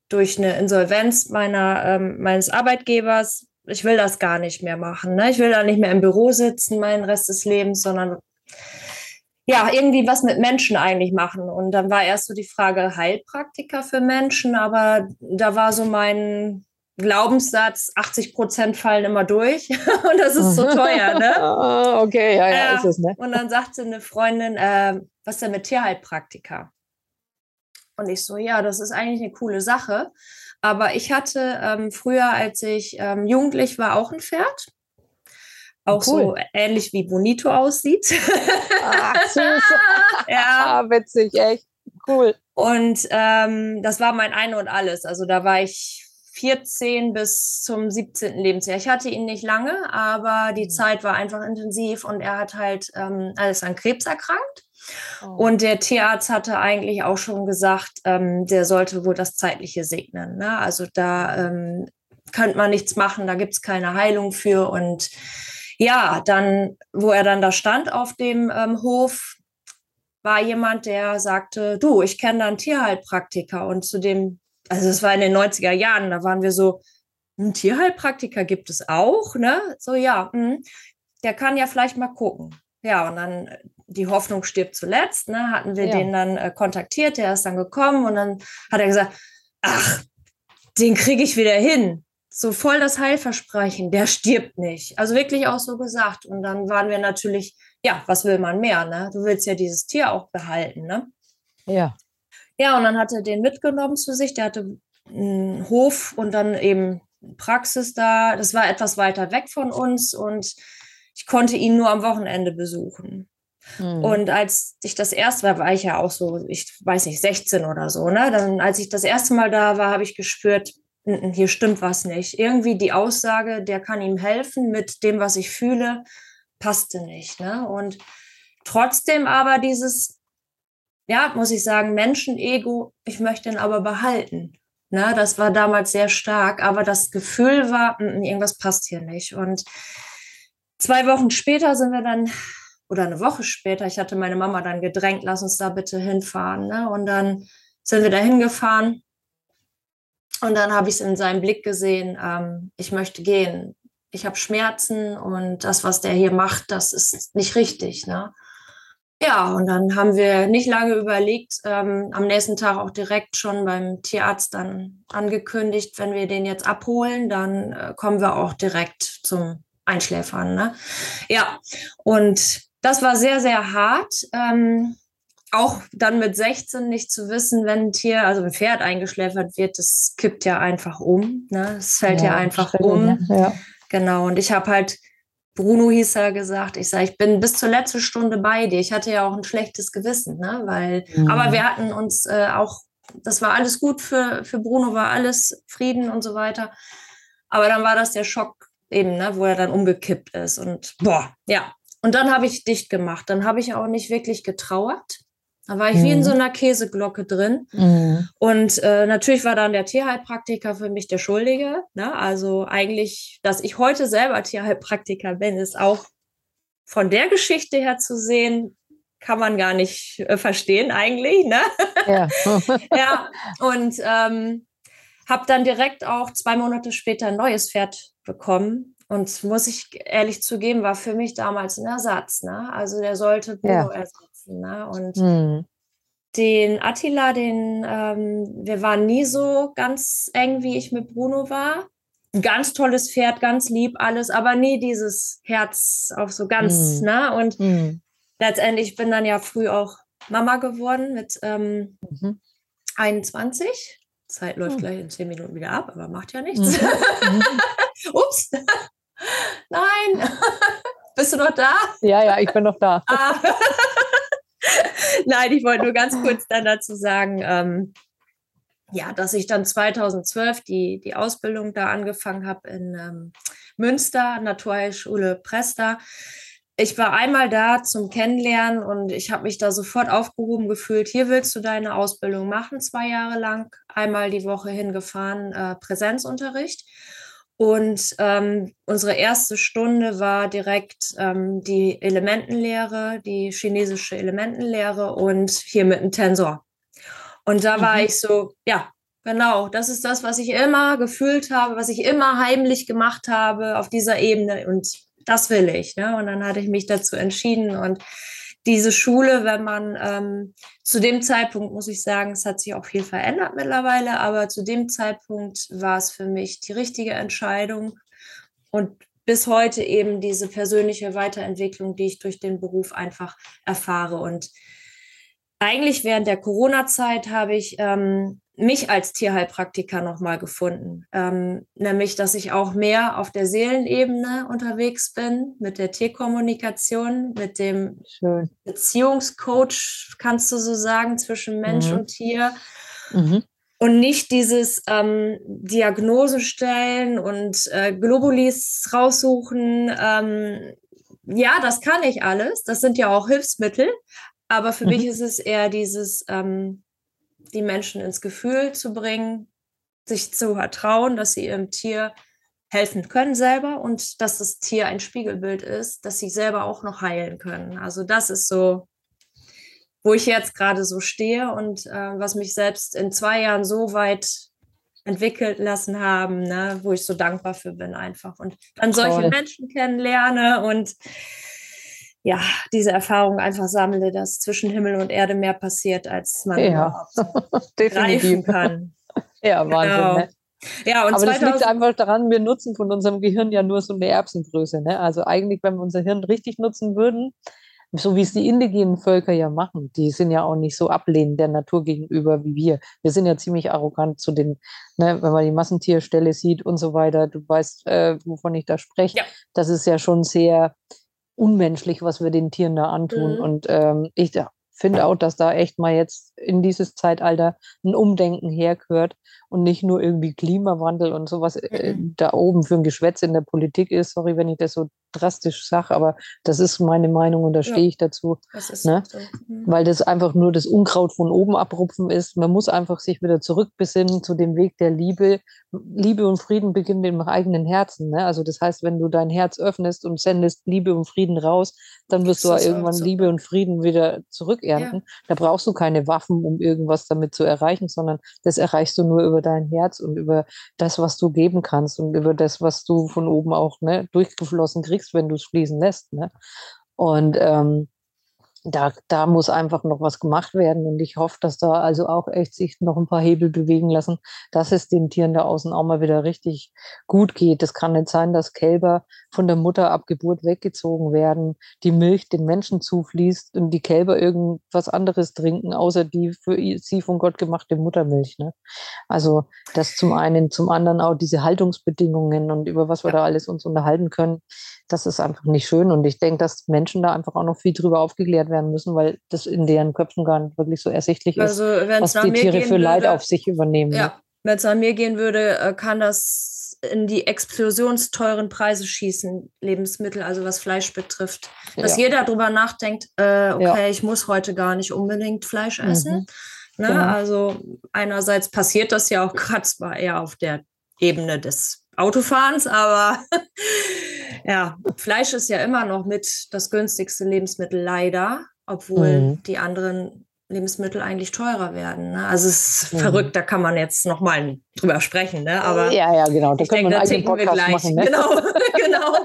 durch eine Insolvenz meiner, ähm, meines Arbeitgebers. Ich will das gar nicht mehr machen. Ne? Ich will da nicht mehr im Büro sitzen, meinen Rest des Lebens, sondern ja, irgendwie was mit Menschen eigentlich machen. Und dann war erst so die Frage Heilpraktiker für Menschen, aber da war so mein Glaubenssatz, 80 Prozent fallen immer durch und das ist so teuer, ne? Ah, okay, ja, ja, äh, ist es, ne? Und dann sagte eine Freundin, äh, was denn mit Tierheilpraktiker? Und ich so, ja, das ist eigentlich eine coole Sache. Aber ich hatte ähm, früher, als ich ähm, jugendlich war, auch ein Pferd auch cool. so ähnlich wie Bonito aussieht. Ach, süß. ja. Ah, witzig, echt cool. Und ähm, das war mein Eine und Alles. Also da war ich 14 bis zum 17. Lebensjahr. Ich hatte ihn nicht lange, aber die mhm. Zeit war einfach intensiv und er hat halt ähm, alles an Krebs erkrankt. Oh. Und der Tierarzt hatte eigentlich auch schon gesagt, ähm, der sollte wohl das Zeitliche segnen. Ne? Also da ähm, könnte man nichts machen, da gibt es keine Heilung für. Und ja, dann, wo er dann da stand auf dem ähm, Hof, war jemand, der sagte, du, ich kenne da einen Tierheilpraktiker. Und zu dem, also es war in den 90er Jahren, da waren wir so, ein Tierheilpraktiker gibt es auch, ne? So, ja, mh, der kann ja vielleicht mal gucken. Ja, und dann die Hoffnung stirbt zuletzt, ne? Hatten wir ja. den dann äh, kontaktiert, der ist dann gekommen und dann hat er gesagt, ach, den kriege ich wieder hin so voll das Heilversprechen, der stirbt nicht. Also wirklich auch so gesagt. Und dann waren wir natürlich, ja, was will man mehr, ne? Du willst ja dieses Tier auch behalten, ne? Ja. Ja, und dann hat er den mitgenommen zu sich. Der hatte einen Hof und dann eben Praxis da. Das war etwas weiter weg von uns und ich konnte ihn nur am Wochenende besuchen. Mhm. Und als ich das erste Mal, war ich ja auch so, ich weiß nicht, 16 oder so, ne? Dann, als ich das erste Mal da war, habe ich gespürt, hier stimmt was nicht. Irgendwie die Aussage, der kann ihm helfen mit dem, was ich fühle, passte nicht. Ne? Und trotzdem aber dieses, ja, muss ich sagen, Menschenego, ich möchte ihn aber behalten. Ne? Das war damals sehr stark, aber das Gefühl war, irgendwas passt hier nicht. Und zwei Wochen später sind wir dann, oder eine Woche später, ich hatte meine Mama dann gedrängt, lass uns da bitte hinfahren. Ne? Und dann sind wir da hingefahren und dann habe ich es in seinem Blick gesehen, ähm, ich möchte gehen. Ich habe Schmerzen und das, was der hier macht, das ist nicht richtig. Ne? Ja, und dann haben wir nicht lange überlegt, ähm, am nächsten Tag auch direkt schon beim Tierarzt dann angekündigt, wenn wir den jetzt abholen, dann äh, kommen wir auch direkt zum Einschläfern. Ne? Ja, und das war sehr, sehr hart. Ähm, auch dann mit 16 nicht zu wissen, wenn ein Tier, also ein Pferd eingeschläfert wird, das kippt ja einfach um. Ne? Es fällt ja, ja einfach um. Ja. Genau. Und ich habe halt Bruno hieß er gesagt, ich sage, ich bin bis zur letzten Stunde bei dir. Ich hatte ja auch ein schlechtes Gewissen, ne? Weil, mhm. aber wir hatten uns äh, auch, das war alles gut für, für Bruno, war alles Frieden und so weiter. Aber dann war das der Schock eben, ne, wo er dann umgekippt ist. Und boah, ja. Und dann habe ich dicht gemacht. Dann habe ich auch nicht wirklich getrauert. Da war ich mhm. wie in mhm. so einer Käseglocke drin. Mhm. Und äh, natürlich war dann der Tierheilpraktiker für mich der Schuldige. Ne? Also eigentlich, dass ich heute selber Tierheilpraktiker bin, ist auch von der Geschichte her zu sehen, kann man gar nicht äh, verstehen eigentlich. Ne? Ja. ja. Und ähm, habe dann direkt auch zwei Monate später ein neues Pferd bekommen. Und muss ich ehrlich zugeben, war für mich damals ein Ersatz. Ne? Also der sollte Bruno ja. ersetzen gewachsen. Ne? Und mhm. den Attila, den, ähm, wir waren nie so ganz eng, wie ich mit Bruno war. Ein ganz tolles Pferd, ganz lieb alles, aber nie dieses Herz auf so ganz, mhm. ne? Und mhm. letztendlich bin dann ja früh auch Mama geworden mit ähm, 21. Mhm. Zeit läuft oh. gleich in zehn Minuten wieder ab, aber macht ja nichts. Mhm. Mhm. Ups. Nein. Bist du noch da? Ja, ja, ich bin noch da. Ah. Nein, ich wollte nur ganz kurz dann dazu sagen, ähm, ja, dass ich dann 2012 die, die Ausbildung da angefangen habe in ähm, Münster, Naturheilschule Presta. Ich war einmal da zum Kennenlernen und ich habe mich da sofort aufgehoben gefühlt. Hier willst du deine Ausbildung machen, zwei Jahre lang, einmal die Woche hingefahren, äh, Präsenzunterricht. Und ähm, unsere erste Stunde war direkt ähm, die Elementenlehre, die chinesische Elementenlehre und hier mit dem Tensor. Und da war mhm. ich so, ja, genau, das ist das, was ich immer gefühlt habe, was ich immer heimlich gemacht habe auf dieser Ebene und das will ich. Ne? Und dann hatte ich mich dazu entschieden und diese Schule, wenn man ähm, zu dem Zeitpunkt, muss ich sagen, es hat sich auch viel verändert mittlerweile, aber zu dem Zeitpunkt war es für mich die richtige Entscheidung und bis heute eben diese persönliche Weiterentwicklung, die ich durch den Beruf einfach erfahre. Und eigentlich während der Corona-Zeit habe ich ähm, mich als Tierheilpraktiker nochmal gefunden. Ähm, nämlich, dass ich auch mehr auf der Seelenebene unterwegs bin, mit der Tierkommunikation, mit dem Schön. Beziehungscoach, kannst du so sagen, zwischen Mensch mhm. und Tier. Mhm. Und nicht dieses ähm, Diagnose stellen und äh, Globulis raussuchen. Ähm, ja, das kann ich alles. Das sind ja auch Hilfsmittel. Aber für mhm. mich ist es eher dieses, ähm, die Menschen ins Gefühl zu bringen, sich zu vertrauen, dass sie ihrem Tier helfen können selber und dass das Tier ein Spiegelbild ist, dass sie selber auch noch heilen können. Also das ist so, wo ich jetzt gerade so stehe und äh, was mich selbst in zwei Jahren so weit entwickelt lassen haben, ne, wo ich so dankbar für bin einfach und dann solche Toll. Menschen kennenlerne und ja, diese Erfahrung einfach sammle, dass zwischen Himmel und Erde mehr passiert, als man ja. greifen kann. Ja, Wahnsinn. Genau. Ne? Ja, und Aber das liegt einfach daran, wir nutzen von unserem Gehirn ja nur so eine Erbsengröße. Ne? Also eigentlich, wenn wir unser Hirn richtig nutzen würden, so wie es die indigenen Völker ja machen, die sind ja auch nicht so ablehnend der Natur gegenüber wie wir. Wir sind ja ziemlich arrogant zu den, ne, wenn man die Massentierstelle sieht und so weiter, du weißt, äh, wovon ich da spreche. Ja. Das ist ja schon sehr, unmenschlich, was wir den Tieren da antun. Mhm. Und ähm, ich finde auch, dass da echt mal jetzt in dieses Zeitalter ein Umdenken hergehört und nicht nur irgendwie Klimawandel und sowas äh, mhm. da oben für ein Geschwätz in der Politik ist. Sorry, wenn ich das so drastisch sage, aber das ist meine Meinung und da stehe ich dazu. Das ne? so. Mhm. Weil das einfach nur das Unkraut von oben abrupfen ist. Man muss einfach sich wieder zurückbesinnen zu dem Weg der Liebe. Liebe und Frieden beginnen im eigenen Herzen. Ne? Also das heißt, wenn du dein Herz öffnest und sendest Liebe und Frieden raus, dann wirst du irgendwann so. Liebe und Frieden wieder zurückernten. Ja. Da brauchst du keine Waffen Waffen, um irgendwas damit zu erreichen, sondern das erreichst du nur über dein Herz und über das, was du geben kannst und über das, was du von oben auch ne, durchgeflossen kriegst, wenn du es fließen lässt. Ne? Und ähm, da, da muss einfach noch was gemacht werden. Und ich hoffe, dass da also auch echt sich noch ein paar Hebel bewegen lassen, dass es den Tieren da außen auch mal wieder richtig gut geht. Es kann nicht sein, dass Kälber von der Mutter ab Geburt weggezogen werden, die Milch den Menschen zufließt und die Kälber irgendwas anderes trinken, außer die für sie von Gott gemachte Muttermilch. Ne? Also das zum einen, zum anderen auch diese Haltungsbedingungen und über was wir da alles uns unterhalten können das ist einfach nicht schön. Und ich denke, dass Menschen da einfach auch noch viel drüber aufgeklärt werden müssen, weil das in deren Köpfen gar nicht wirklich so ersichtlich also, ist, was die Tiere für Leid würde, auf sich übernehmen. Ja, ne? wenn es nach mir gehen würde, äh, kann das in die explosionsteuren Preise schießen, Lebensmittel, also was Fleisch betrifft. Dass ja. jeder darüber nachdenkt, äh, okay, ja. ich muss heute gar nicht unbedingt Fleisch essen. Mhm. Ne? Genau. Also einerseits passiert das ja auch gerade zwar eher auf der Ebene des Autofahrens, aber ja, Fleisch ist ja immer noch mit das günstigste Lebensmittel leider, obwohl mhm. die anderen Lebensmittel eigentlich teurer werden. Ne? Also es ist mhm. verrückt, da kann man jetzt nochmal drüber sprechen, ne? Aber ja, ja, genau. Da können wir einen Podcast wir machen. Ne? Genau, genau.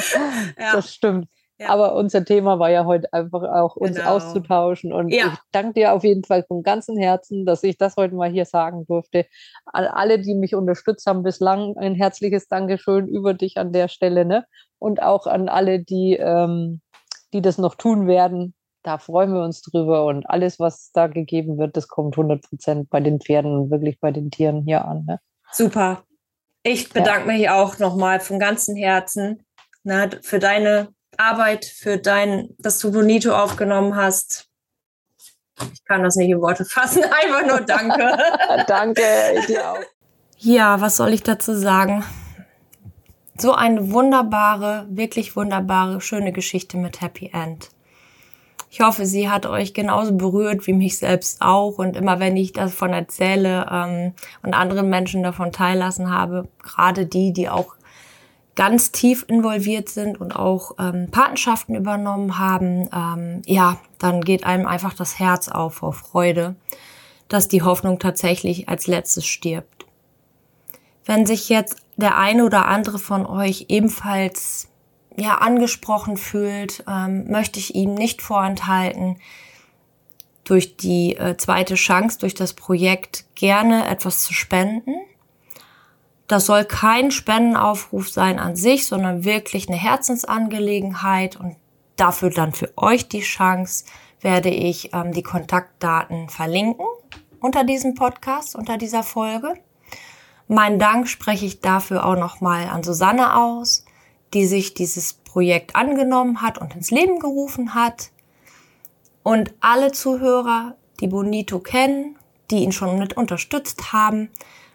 ja. Das stimmt. Aber unser Thema war ja heute einfach auch, uns genau. auszutauschen. Und ja. ich danke dir auf jeden Fall von ganzem Herzen, dass ich das heute mal hier sagen durfte. An alle, die mich unterstützt haben bislang, ein herzliches Dankeschön über dich an der Stelle. Ne? Und auch an alle, die, ähm, die das noch tun werden. Da freuen wir uns drüber. Und alles, was da gegeben wird, das kommt 100 Prozent bei den Pferden und wirklich bei den Tieren hier an. Ne? Super. Ich bedanke ja. mich auch nochmal von ganzem Herzen na, ne, für deine Arbeit, für dein, dass du Bonito aufgenommen hast. Ich kann das nicht in Worte fassen, einfach nur danke. danke, dir auch. Ja, was soll ich dazu sagen? So eine wunderbare, wirklich wunderbare, schöne Geschichte mit Happy End. Ich hoffe, sie hat euch genauso berührt wie mich selbst auch. Und immer wenn ich davon erzähle ähm, und anderen Menschen davon teillassen habe, gerade die, die auch ganz tief involviert sind und auch ähm, Patenschaften übernommen haben, ähm, ja, dann geht einem einfach das Herz auf vor Freude, dass die Hoffnung tatsächlich als letztes stirbt. Wenn sich jetzt der eine oder andere von euch ebenfalls ja angesprochen fühlt, ähm, möchte ich ihm nicht vorenthalten, durch die äh, zweite Chance, durch das Projekt gerne etwas zu spenden. Das soll kein Spendenaufruf sein an sich, sondern wirklich eine Herzensangelegenheit und dafür dann für euch die Chance, werde ich ähm, die Kontaktdaten verlinken unter diesem Podcast, unter dieser Folge. Mein Dank spreche ich dafür auch nochmal an Susanne aus, die sich dieses Projekt angenommen hat und ins Leben gerufen hat. Und alle Zuhörer, die Bonito kennen, die ihn schon mit unterstützt haben,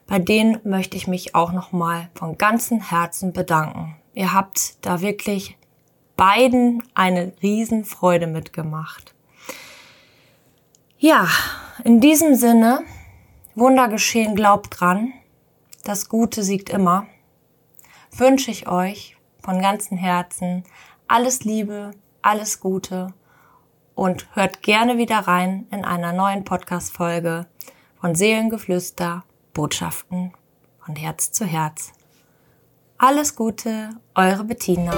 bei denen möchte ich mich auch nochmal von ganzem Herzen bedanken. Ihr habt da wirklich beiden eine Riesenfreude mitgemacht. Ja, in diesem Sinne, Wunder geschehen, glaubt dran. Das Gute siegt immer. Wünsche ich euch von ganzem Herzen alles Liebe, alles Gute und hört gerne wieder rein in einer neuen Podcast-Folge von Seelengeflüster Botschaften von Herz zu Herz. Alles Gute, eure Bettina.